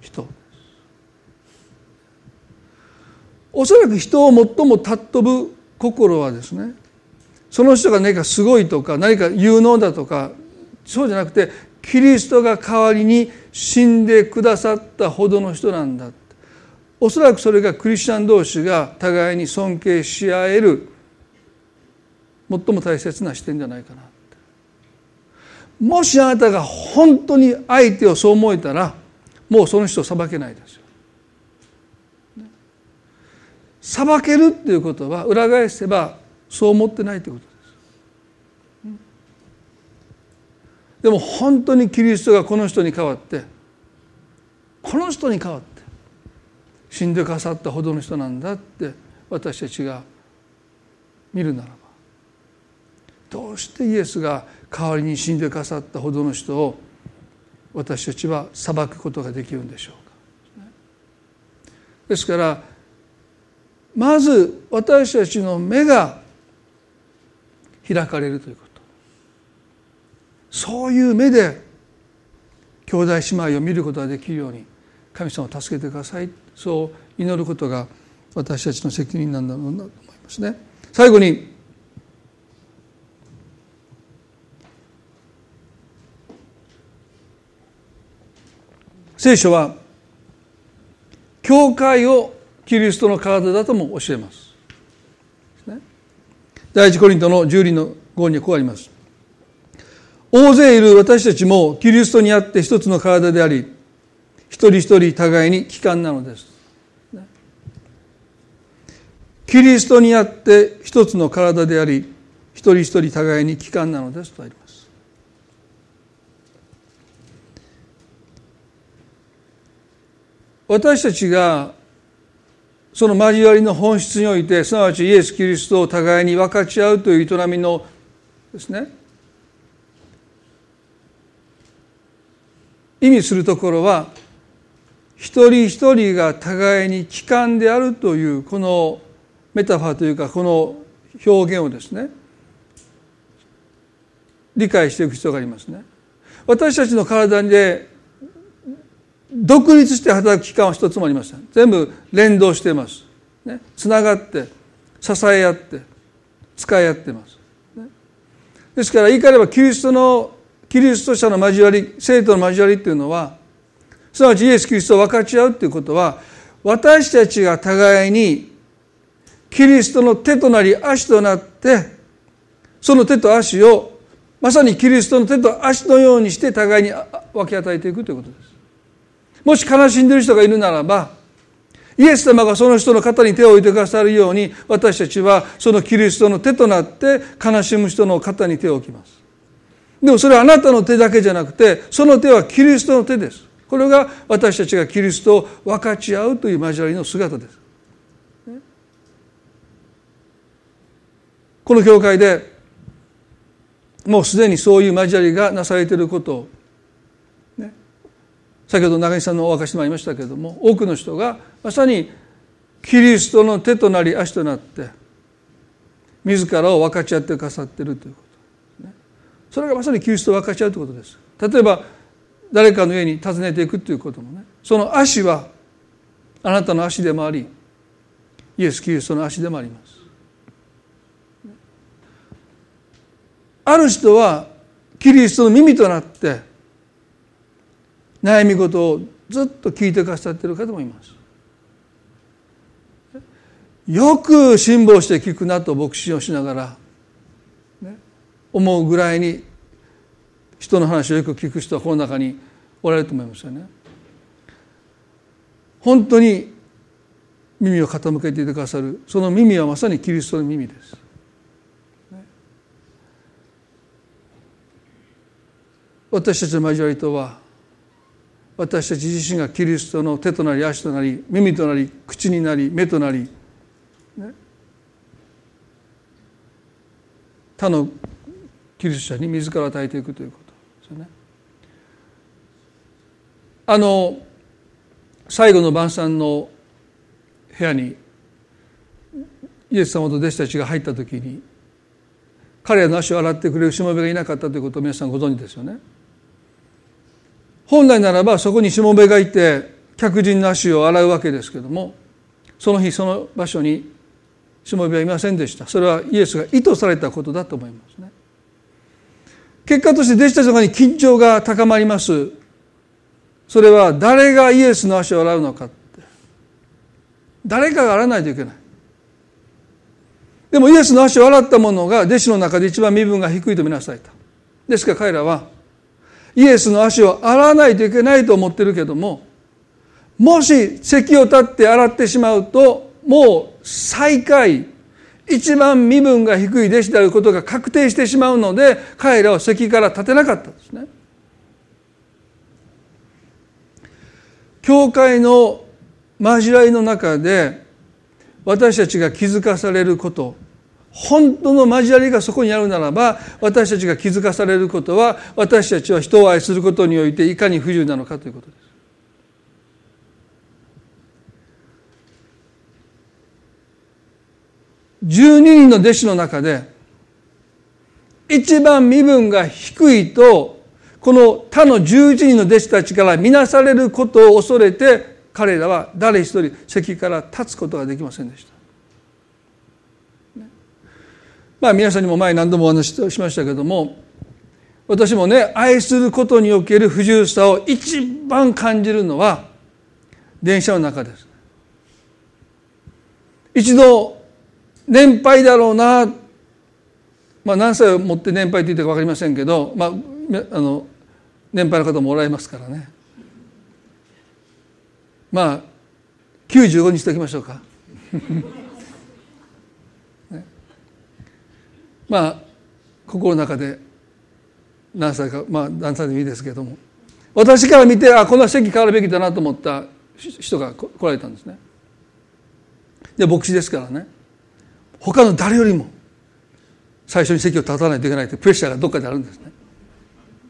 人。おそらく人を最も尊ぶ心はですねその人が何かすごいとか何か有能だとかそうじゃなくてキリストが代わりに死んでくださったほどの人なんだおそらくそれがクリスチャン同士が互いに尊敬し合える最も大切な視点じゃないかな。もしあなたが本当に相手をそう思えたらもうその人を裁けないですよ。裁けるっていうことは裏返せばそう思ってないということです。でも本当にキリストがこの人に代わってこの人に代わって死んでかさったほどの人なんだって私たちが見るならばどうしてイエスが代わりに死んでかさったほどの人を私たちは裁くことができるんでしょうか。ですからまず私たちの目が開かれるということ。そういう目で兄弟姉妹を見ることができるように神様を助けてください。そう祈ることが私たちの責任なんだろうなと思いますね。最後に聖書は教会をキリストの体だとも教えます。第一コリントの十里の号にこうあります。大勢いる私たちもキリストにあって一つの体であり、一人一人互いに帰還なのです。キリストにあって一つの体であり一人一人互いに帰還なのですとあります私たちがその交わりの本質においてすなわちイエス・キリストを互いに分かち合うという営みのですね意味するところは一人一人が互いに帰還であるというこのメタファーというかこの表現をですね理解していく必要がありますね。私たちの体で独立して働く機関は一つもありません。全部連動しています。ね、つながって支え合って使い合ってます。ね、ですから言い換えればキリストのキリスト者の交わり生徒の交わりっていうのはすなわちイエス・キリストを分かち合うっていうことは私たちが互いにキリストの手となり足となってその手と足をまさにキリストの手と足のようにして互いに分け与えていくということです。もし悲しんでいる人がいるならばイエス様がその人の肩に手を置いてくださるように私たちはそのキリストの手となって悲しむ人の肩に手を置きます。でもそれはあなたの手だけじゃなくてその手はキリストの手です。これが私たちがキリストを分かち合うという交わりの姿です。この教会でもうすでにそういう交わりがなされていることを、先ほど中西さんのお証しもありましたけれども多くの人がまさにキリストの手となり足となって自らを分かち合ってくださっているということ、それがまさにキリストを分かち合うということです。例えば誰かの家に訪ねていくということもね。その足はあなたの足でもありイエス・キリストの足でもあります。ある人はキリストの耳となって悩み事をずっと聞いてくださっている方もいますよく辛抱して聞くなと牧師をしながら、思うぐらいに人の話をよく聞く人はこの中におられると思いますよね。本当に耳を傾けていてくださるその耳はまさにキリストの耳です。私たちの交わりとは私たち自身がキリストの手となり足となり耳となり口になり目となり、ね、他のキリスト者に自ら与えていくということですよね。あの最後の晩餐の部屋にイエス様と弟子たちが入った時に彼らの足を洗ってくれるしもべがいなかったということを皆さんご存知ですよね。本来ならばそこにしもべがいて客人の足を洗うわけですけどもその日その場所にしもべはいませんでした。それはイエスが意図されたことだと思いますね。結果として弟子たちの中に緊張が高まります。それは誰がイエスの足を洗うのかって。誰かが洗わないといけない。でもイエスの足を洗った者が弟子の中で一番身分が低いと見なされた。ですから彼らはイエスの足を洗わないといけないと思ってるけどももし席を立って洗ってしまうともう最下位一番身分が低い弟子であることが確定してしまうので彼らは席から立てなかったんですね。教会の交わりの中で私たちが気づかされること本当の交わりがそこにあるならば私たちが気づかされることは私たちは人を愛することにおいていかに不自由なのかということです。12人の弟子の中で一番身分が低いとこの他の11人の弟子たちから見なされることを恐れて彼らは誰一人席から立つことができませんでした。まあ皆さんにも前何度もお話ししましたけども私もね愛することにおける不自由さを一番感じるのは電車の中です。一度年配だろうなまあ何歳を持って年配って言ってか分かりませんけどまああの年配の方もおられますからね。まあ95にしておきましょうか。まあ心の中で何歳かまあ何歳でもいいですけれども私から見てあこの席変わるべきだなと思った人が来られたんですね。で牧師ですからね他の誰よりも最初に席を立たないといけないというプレッシャーがどっかであるんですね。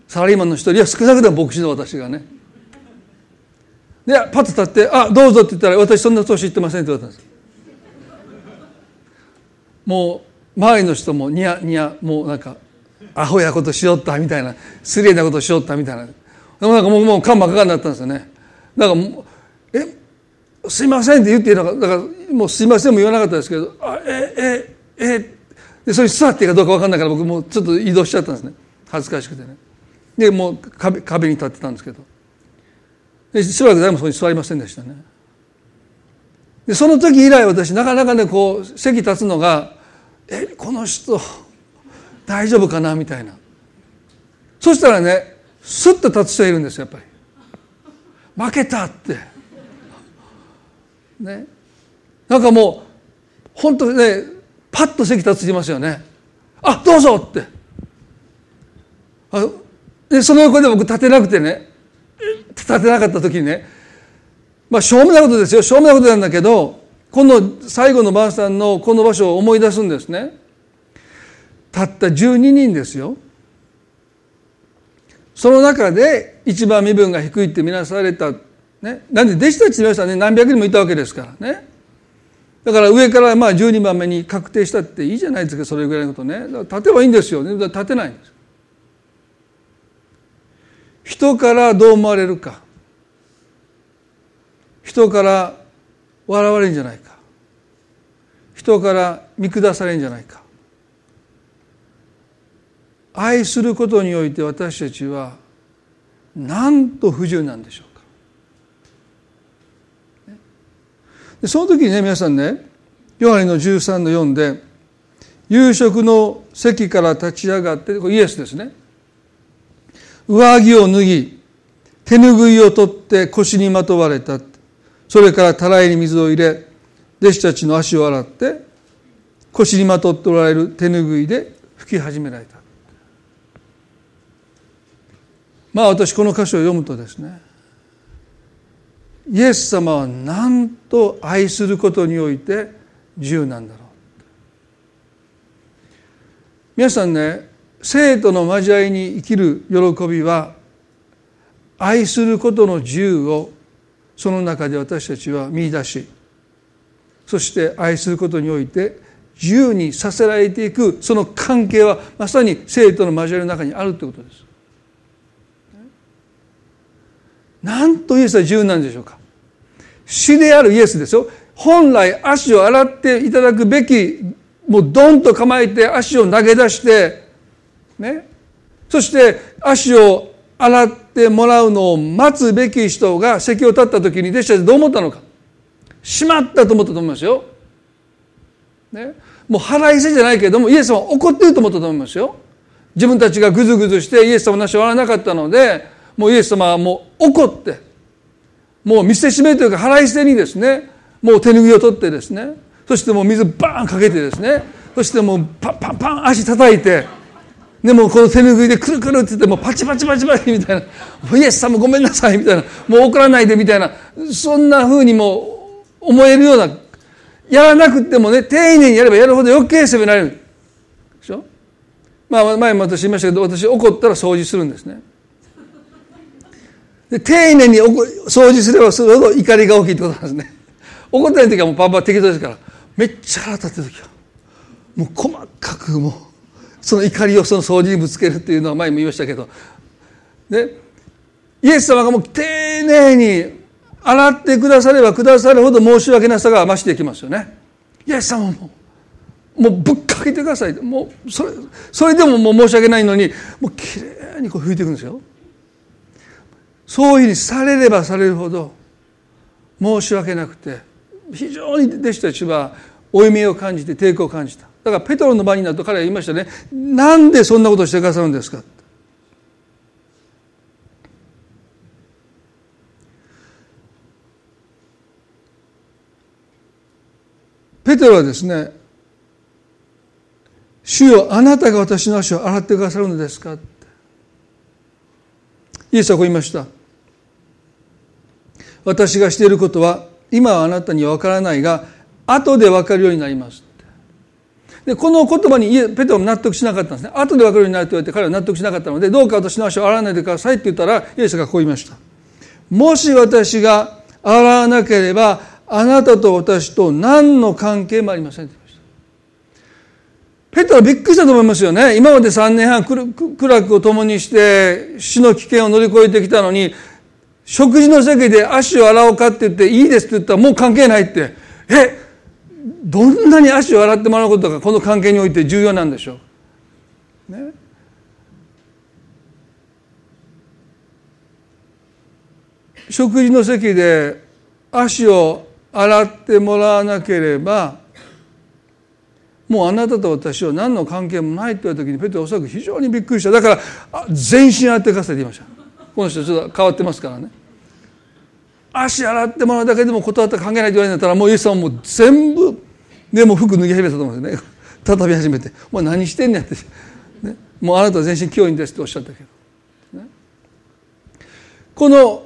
サラリーマンの一人は少なくとも牧師の私がねでパッと立って「あどうぞ」って言ったら「私そんな年言ってません」って言われたんですもう周りの人もニヤニヤもうなんかアホやことしよったみたいな失礼なことしよったみたいな。でもなんかもうもうカンマかかになったんですよね。だから「えすいません」って言っていいのかだからもう「すいません」も言わなかったですけど「あえええでそれ座っていいかどうか分かんないから僕もうちょっと移動しちゃったんですね。恥ずかしくてね。でもう壁壁に立ってたんですけど。でしばらく誰もそこに座りませんでしたね。でその時以来私なかなかねこう席立つのがえこの人大丈夫かな？みたいな。そしたらねスッと立つ人いるんですよやっぱり負けたって。ね。なんかもう本当ねパッと席立つますよねあどうぞ！って。あでその横で僕立てなくてね立てなかった時にね。まあしょうもないことですよ。しょうもないことなんだけどこの最後の晩餐のこの場所を思い出すんですね。たった12人ですよ。その中で一番身分が低いって見なされた、ね、なんで弟子たちの皆さんね何百人もいたわけですからね。だから上からまあ12番目に確定したっていいじゃないですかそれぐらいのことね。立てばいいんですよね。立てないんです。人からどう思われるか。人から笑われるんじゃないか。人から見下されるんじゃないか。愛することにおいて私たちはなんと不自由なんでしょうか。でその時にね皆さんねヨハネの13の4で夕食の席から立ち上がってこれイエスですね。上着を脱ぎ手ぬぐいを取って腰にまとわれた。それからたらいに水を入れ弟子たちの足を洗って腰にまとっておられる手ぬぐいで拭き始められた。まあ私この箇所を読むとですねイエス様はなんと愛することにおいて自由なんだろう。皆さんね生との交わりに生きる喜びは愛することの自由をその中で私たちは見出しそして愛することにおいて自由にさせられていくその関係はまさに生との交わりの中にあるということです。なんとイエスは自由なんでしょうか。死であるイエスですよ。本来足を洗っていただくべきもうドンと構えて足を投げ出してね。そして足を洗ってもらうのを待つべき人が席を立った時に弟子たちどう思ったのかしまったと思ったと思いますよ。ね、もう腹いせじゃないけれどもイエス様怒ってると思ったと思いますよ。自分たちがぐずぐずしてイエス様の足を洗わなかったのでもうイエス様はもう怒ってもう見せしめというか腹いせにですねもう手拭いを取ってですねそしてもう水バーンかけてですねそしてもうパンパンパン足叩いてでもこの手拭いでくるくるって言ってもパチパチパチパチみたいな「イエス様ごめんなさい」みたいな「もう怒らないで」みたいな。そんなふうにも思えるようなやらなくてもね丁寧にやればやるほど余計責められる。でしょ？まあ前も私言いましたけど私怒ったら掃除するんですね。で丁寧に掃除すればするほど怒りが大きいってことなんですね。怒ってない時はもうパンパン適当ですから。めっちゃ腹立ってる時は。もう細かくもうその怒りをその掃除にぶつけるっていうのは前も言いましたけど。でイエス様がもう丁寧に洗ってくださればくださるほど申し訳なさが増していきますよね。イエス様も。もうぶっかけてください。もうそれそれでももう申し訳ないのにもうきれいにこう拭いていくんですよ。そういうふうにされればされるほど申し訳なくて非常に弟子たちは負い目を感じて抵抗を感じた。だからペトロの場になると彼は言いましたね。なんでそんなことをしてくださるんですか？ペテロはですね主主よあなたが私の足を洗ってくださるのですか?」イエスはこう言いました「私がしていることは今はあなたには分からないが後で分かるようになります」でこの言葉にペテロも納得しなかったんですね後で分かるようになると言われて彼は納得しなかったのでどうか私の足を洗わないでくださいって言ったらイエスがこう言いましたもし私が洗わなければあなたと私と何の関係もありませんペテロはびっくりしたと思いますよね。今まで3年半苦楽を共にして死の危険を乗り越えてきたのに、食事の席で足を洗おうかって言っていいですって言ったらもう関係ないって。えどんなに足を洗ってもらうことがこの関係において重要なんでしょう。ね、食事の席で足を洗ってもらわなければもうあなたと私は何の関係もないって言われた時にペテロおそらく非常にびっくりした。だから全身洗ってくださいっていました。この人ちょっと変わってますからね。足洗ってもらうだけでも断ったら関係ないって言われるんだったらもうイエスさんはもう全部でも服脱ぎ始めたと思うんですね。畳み始めて「もう何してんねん」って、ね、もうあなた全身教員ですっておっしゃったけど、ね、この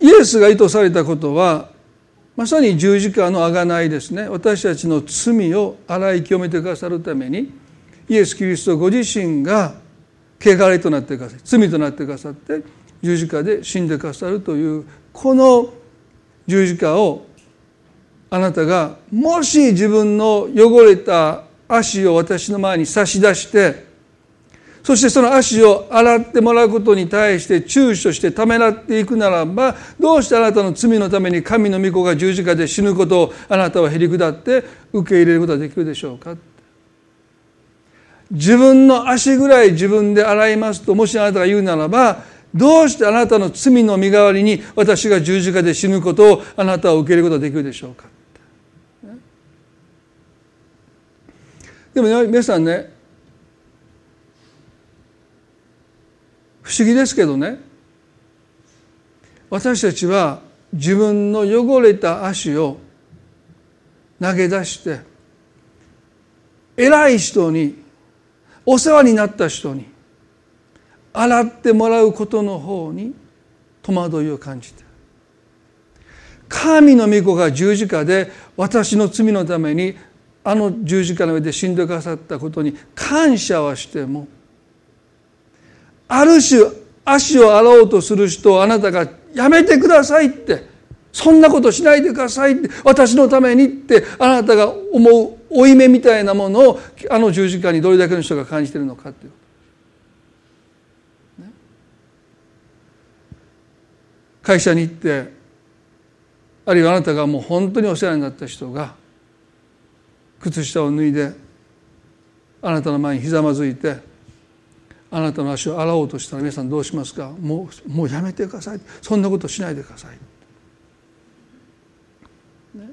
イエスが意図されたことはまさに十字架の贖いですね。私たちの罪を洗い清めてくださるためにイエス・キリストご自身が汚れとなってください罪となってくださって十字架で死んでくださるというこの十字架をあなたがもし自分の汚れた足を私の前に差し出してそしてその足を洗ってもらうことに対して躊躇してためらっていくならばどうしてあなたの罪のために神の御子が十字架で死ぬことをあなたはへり下って受け入れることができるでしょうか。自分の足ぐらい自分で洗いますともしあなたが言うならばどうしてあなたの罪の身代わりに私が十字架で死ぬことをあなたは受けることができるでしょうか？でも、皆さんね不思議ですけどね私たちは自分の汚れた足を投げ出して偉い人にお世話になった人に洗ってもらうことの方に戸惑いを感じて神の御子が十字架で私の罪のためにあの十字架の上で死んでくださったことに感謝はしてもある種足を洗おうとする人をあなたがやめてくださいってそんなことしないでくださいって私のためにってあなたが思う負い目みたいなものをあの十字架にどれだけの人が感じてるのかっていう。会社に行ってあるいはあなたがもう本当にお世話になった人が靴下を脱いであなたの前にひざまずいてあなたの足を洗おうとしたら皆さんどうしますか？もうもうやめてください。そんなことしないでください、ね、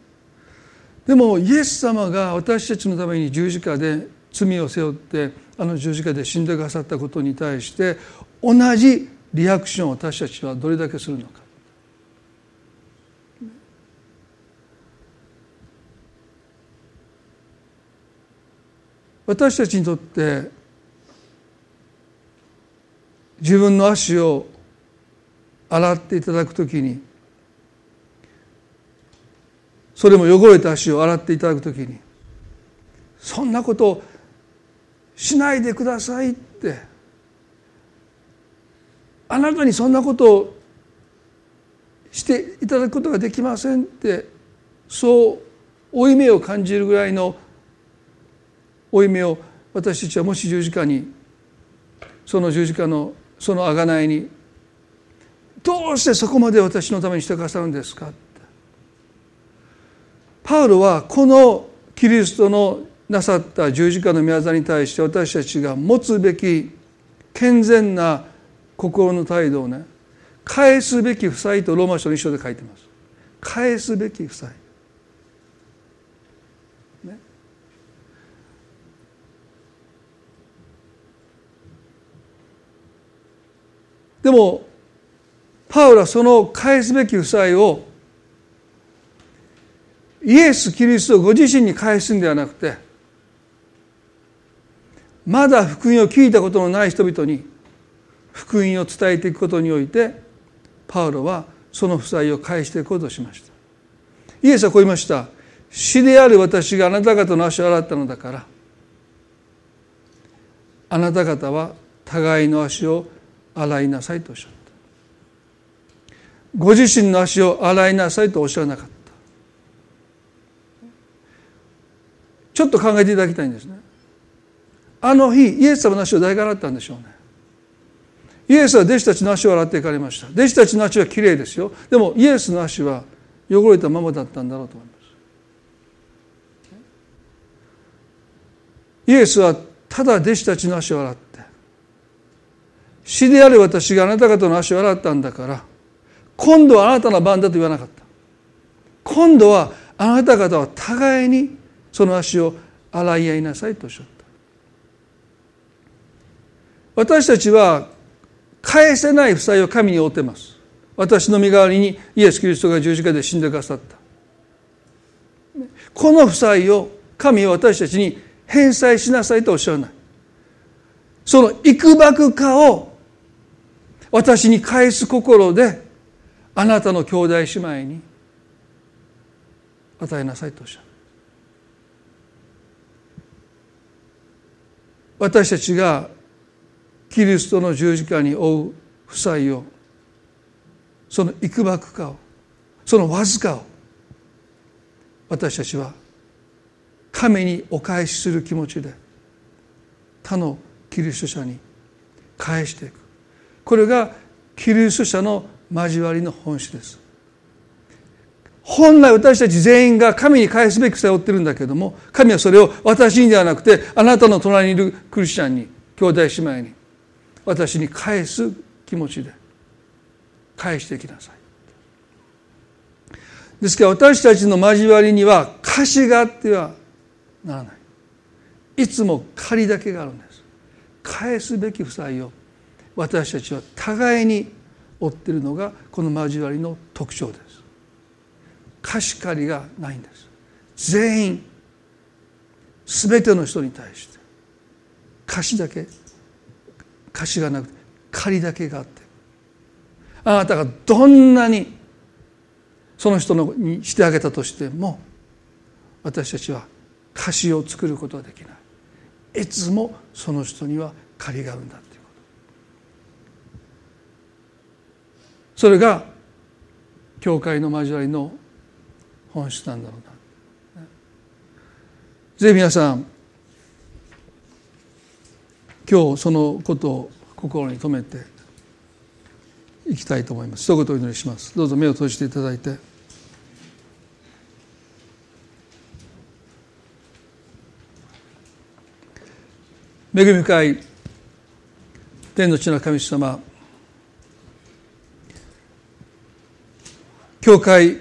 でもイエス様が私たちのために十字架で罪を背負ってあの十字架で死んでくださったことに対して同じリアクションを私たちはどれだけするのか。私たちにとって自分の足を洗っていただくときにそれも汚れた足を洗っていただくときにそんなことしないでくださいってあなたにそんなことをしていただくことができませんってそう負い目を感じるぐらいの負い目を私たちはもし十字架にその十字架のその贖いにどうしてそこまで私のためにしてくださるんですか？パウロはこのキリストのなさった十字架の御業に対して私たちが持つべき健全な心の態度をね返すべき負債とローマ書の一章で書いてます。返すべき負債。でもパウロはその返すべき負債をイエス・キリストご自身に返すんではなくてまだ福音を聞いたことのない人々に福音を伝えていくことにおいてパウロはその負債を返していこうとしました。イエスはこう言いました。死である私があなた方の足を洗ったのだからあなた方は互いの足を洗いなさいとおっしゃった。ご自身の足を洗いなさいとおっしゃらなかった。ちょっと考えていただきたいんですね。あの日イエス様の足を誰が洗ったんでしょうね。イエスは弟子たちの足を洗っていかれました。弟子たちの足はきれいですよ。でもイエスの足は汚れたままだったんだろうと思います。イエスはただ弟子たちの足を洗って死である私があなた方の足を洗ったんだから今度はあなたの番だと言わなかった。今度はあなた方は互いにその足を洗い合いなさいとおっしゃった。私たちは返せない負債を神に負ってます。私の身代わりにイエス・キリストが十字架で死んでくださった。この負債を神は私たちに返済しなさいとおっしゃらない。その幾ばくかを私に返す心であなたの兄弟姉妹に与えなさいとおっしゃる。私たちがキリストの十字架に負う負債をその幾ばくかをそのわずかを私たちは神にお返しする気持ちで他のキリスト者に返していく。これがキリスト者の交わりの本質です。本来私たち全員が神に返すべき負債を負ってるんだけども神はそれを私にではなくてあなたの隣にいるクリスチャンに兄弟姉妹に私に返す気持ちで返していきなさい。ですから私たちの交わりには貸しがあってはならない。いつも借りだけがあるんです。返すべき負債を私たちは互いに負っているのがこの交わりの特徴です。貸し借りがないんです。全員全ての人に対して貸しだけ貸しがなくて借りだけがあって。あなたがどんなにその人のにしてあげたとしても私たちは貸しを作ることはできない。いつもその人には借りがあるんだということそれが教会の交わりの本質なんだろうな。ぜひ皆さん今日そのことを心に留めていきたいと思います。一言お祈りします。どうぞ目を閉じていただいて。恵み深い天の地の神様教会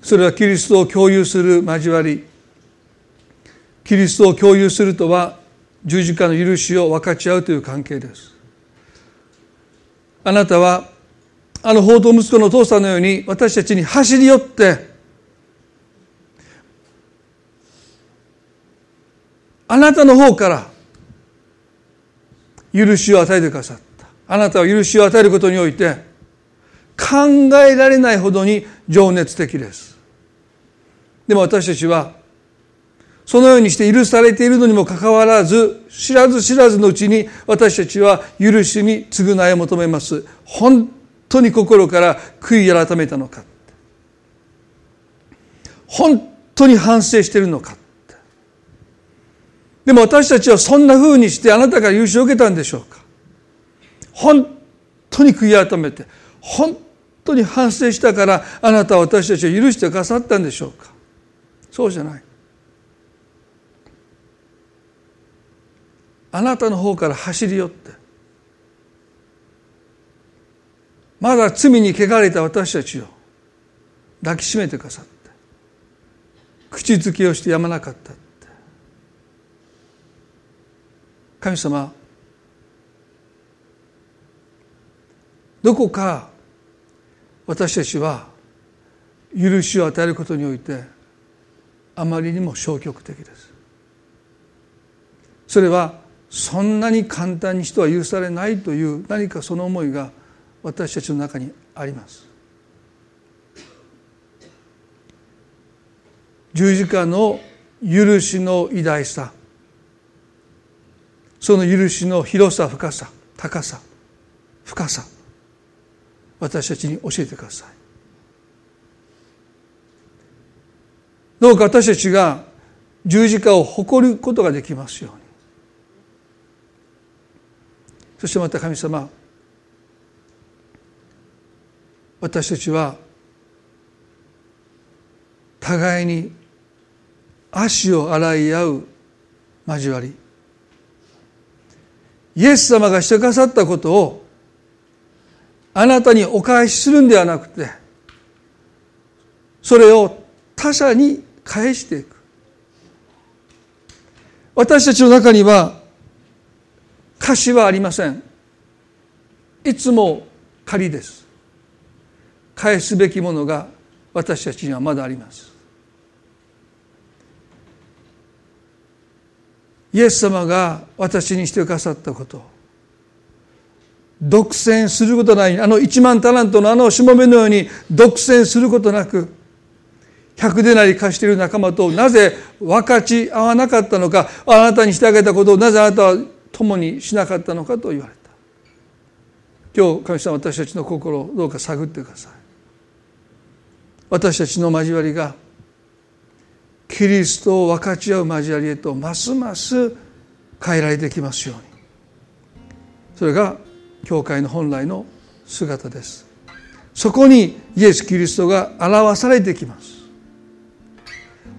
それはキリストを共有する交わり。キリストを共有するとは十字架の許しを分かち合うという関係です。あなたはあの宝刀息子の父さんのように私たちに走り寄ってあなたの方から許しを与えてくださった。あなたは許しを与えることにおいて考えられないほどに情熱的です。でも私たちはそのようにして許されているのにもかかわらず知らず知らずのうちに私たちは許しに償いを求めます。本当に心から悔い改めたのか。本当に反省しているのか。でも私たちはそんな風にしてあなたから許しを受けたんでしょうか。本当に悔い改めて本当に反省したからあなたは私たちを許してくださったんでしょうか？そうじゃない。あなたの方から走り寄ってまだ罪に汚れた私たちを抱きしめてくださって口づけをしてやまなかったって。神様どこか私たちは許しを与えることにおいてあまりにも消極的です。それはそんなに簡単に人は許されないという何かその思いが私たちの中にあります。十字架の許しの偉大さその許しの広さ深さ高さ深さ私たちに教えてください。どうか私たちが十字架を誇ることができますように。そしてまた神様私たちは互いに足を洗い合う交わり。イエス様がしてくださったことをあなたにお返しするんではなくてそれを他者に返していく。私たちの中には貸しはありません。いつも借りです。返すべきものが私たちにはまだあります。イエス様が私にしてくださったこと。独占することない。あの1万タラントのあのしもべのように独占することなく100でなり貸している仲間となぜ分かち合わなかったのかあなたにしてあげたことをなぜあなたは共にしなかったのかと言われた。今日神様私たちの心をどうか探ってください。私たちの交わりがキリストを分かち合う交わりへとますます変えられてきますように。それが教会の本来の姿です。そこにイエス・キリストが表されてきます。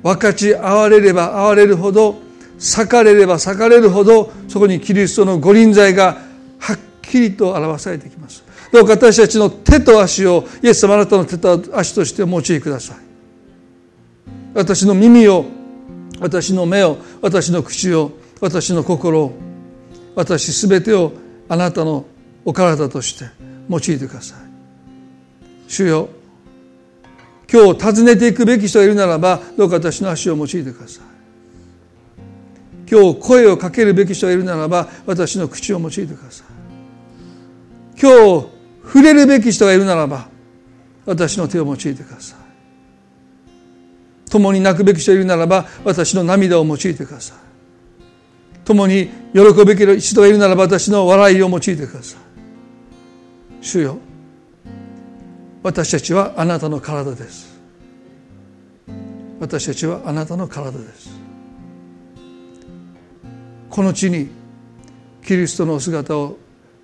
分かち合われれば合われるほど裂かれれば裂かれるほどそこにキリストの御臨在がはっきりと表されてきます。どうか私たちの手と足をイエス様あなたの手と足としてお持ちください。私の耳を私の目を私の口を私の心を私すべてをあなたのお体として用いてください。主よ今日訪ねていくべき人がいるならばどうか私の足を用いてください。今日声をかけるべき人がいるならば私の口を用いてください。今日触れるべき人がいるならば私の手を用いてください。共に泣くべき人がいるならば私の涙を用いてください。共に喜ぶべき人がいるならば私の笑いを用いてください。主よ私たちはあなたの体です。私たちはあなたの体です。この地にキリストのお姿を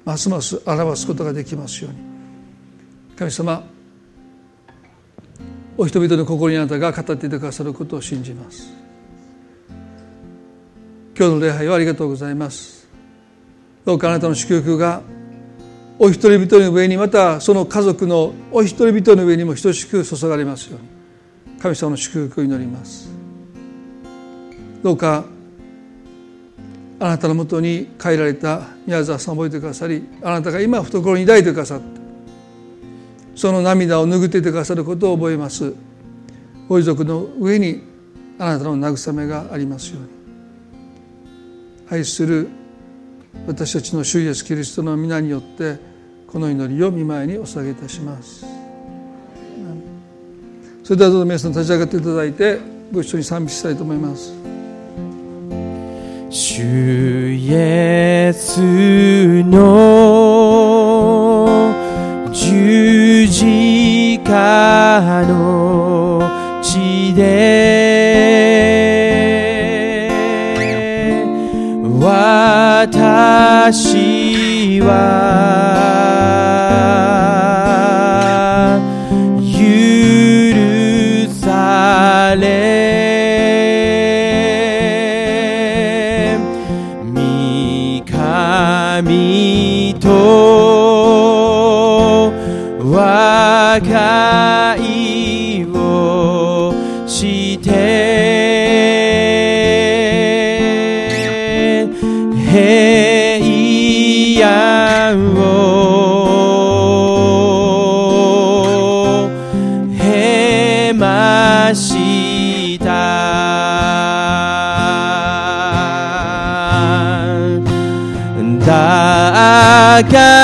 ますます表すことができますように。神様お人々の心にあなたが語っていてくださることを信じます。今日の礼拝をありがとうございます。どうかあなたの祝福がお一人一人の上にまたその家族のお一人人の上にも等しく注がれますように。神様の祝福を祈ります。どうかあなたのもとに帰られた宮沢さんを覚えてくださりあなたが今懐に抱いてくださったその涙を拭っていてくださることを覚えます。ご遺族の上にあなたの慰めがありますように。愛する私たちの主イエスキリストの皆によってこの祈りを見舞いにお捧げいたします。それではどうぞ皆さん立ち上がっていただいてご一緒に賛美したいと思います。主イエスの十字架の地で私だ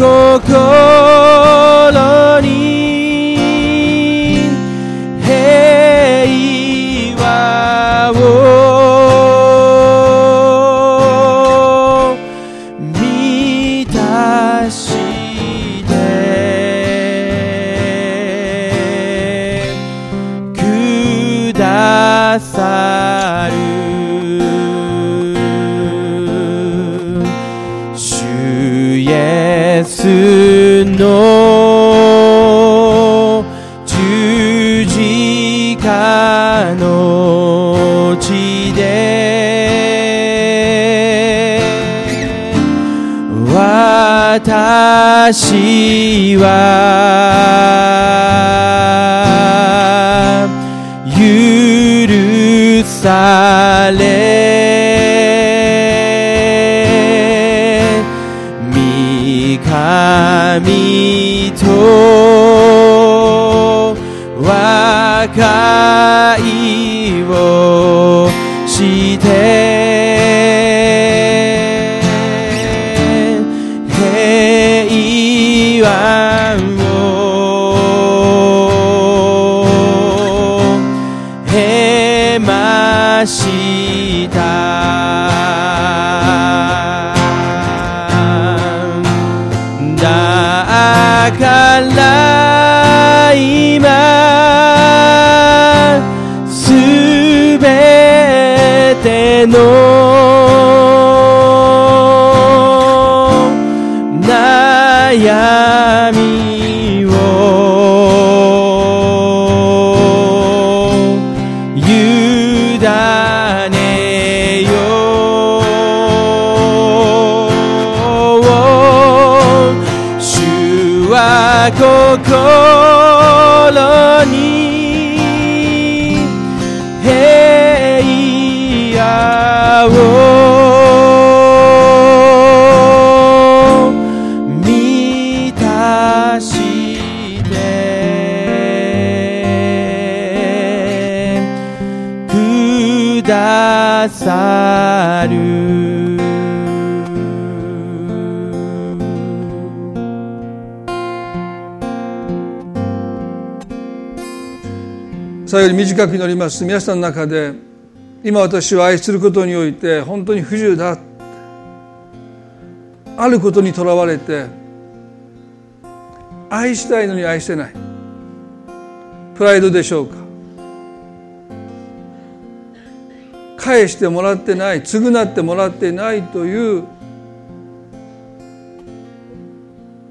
は心エスの十字架の地で私は和解をしては心最後に短く祈ります。皆さんの中で今私を愛することにおいて本当に不自由だ。あることにとらわれて愛したいのに愛してない。プライドでしょうか。返してもらってない。償ってもらってないという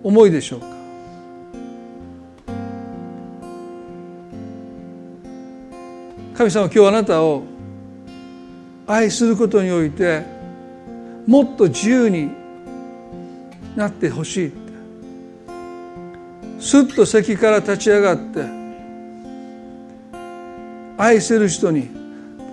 思いでしょう神様今日あなたを愛することにおいてもっと自由になってほしいって。すっと席から立ち上がって愛せる人に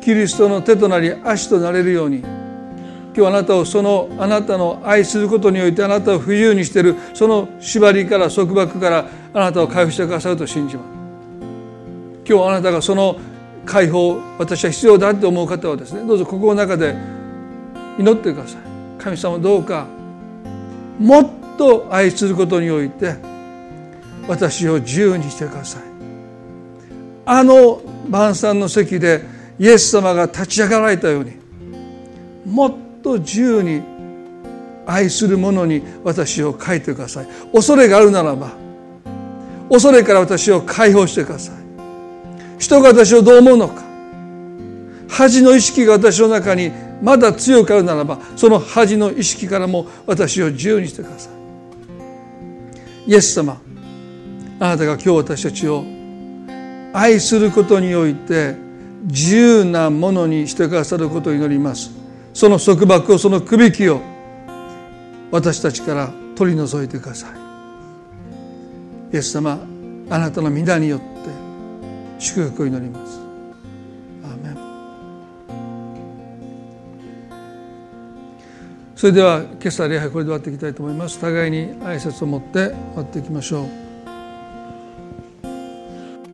キリストの手となり足となれるように。今日あなたをそのあなたの愛することにおいてあなたを不自由にしているその縛りから束縛からあなたを解放してくださると信じます。今日あなたがその解放私は必要だと思う方はですねどうぞ心の中で祈ってください。神様どうかもっと愛することにおいて私を自由にしてください。あの晩餐の席でイエス様が立ち上がられたようにもっと自由に愛する者に私を書いてください。恐れがあるならば恐れから私を解放してください。人が私をどう思うのか。恥の意識が私の中にまだ強くあるならばその恥の意識からも私を自由にしてください。イエス様あなたが今日私たちを愛することにおいて自由なものにしてくださることを祈ります。その束縛をそのくびきを私たちから取り除いてください。イエス様あなたの皆によって祝福を祈ります。アーメン。それでは今朝礼拝これで終わっていきたいと思います。互いに挨拶を持って終わっていきましょう。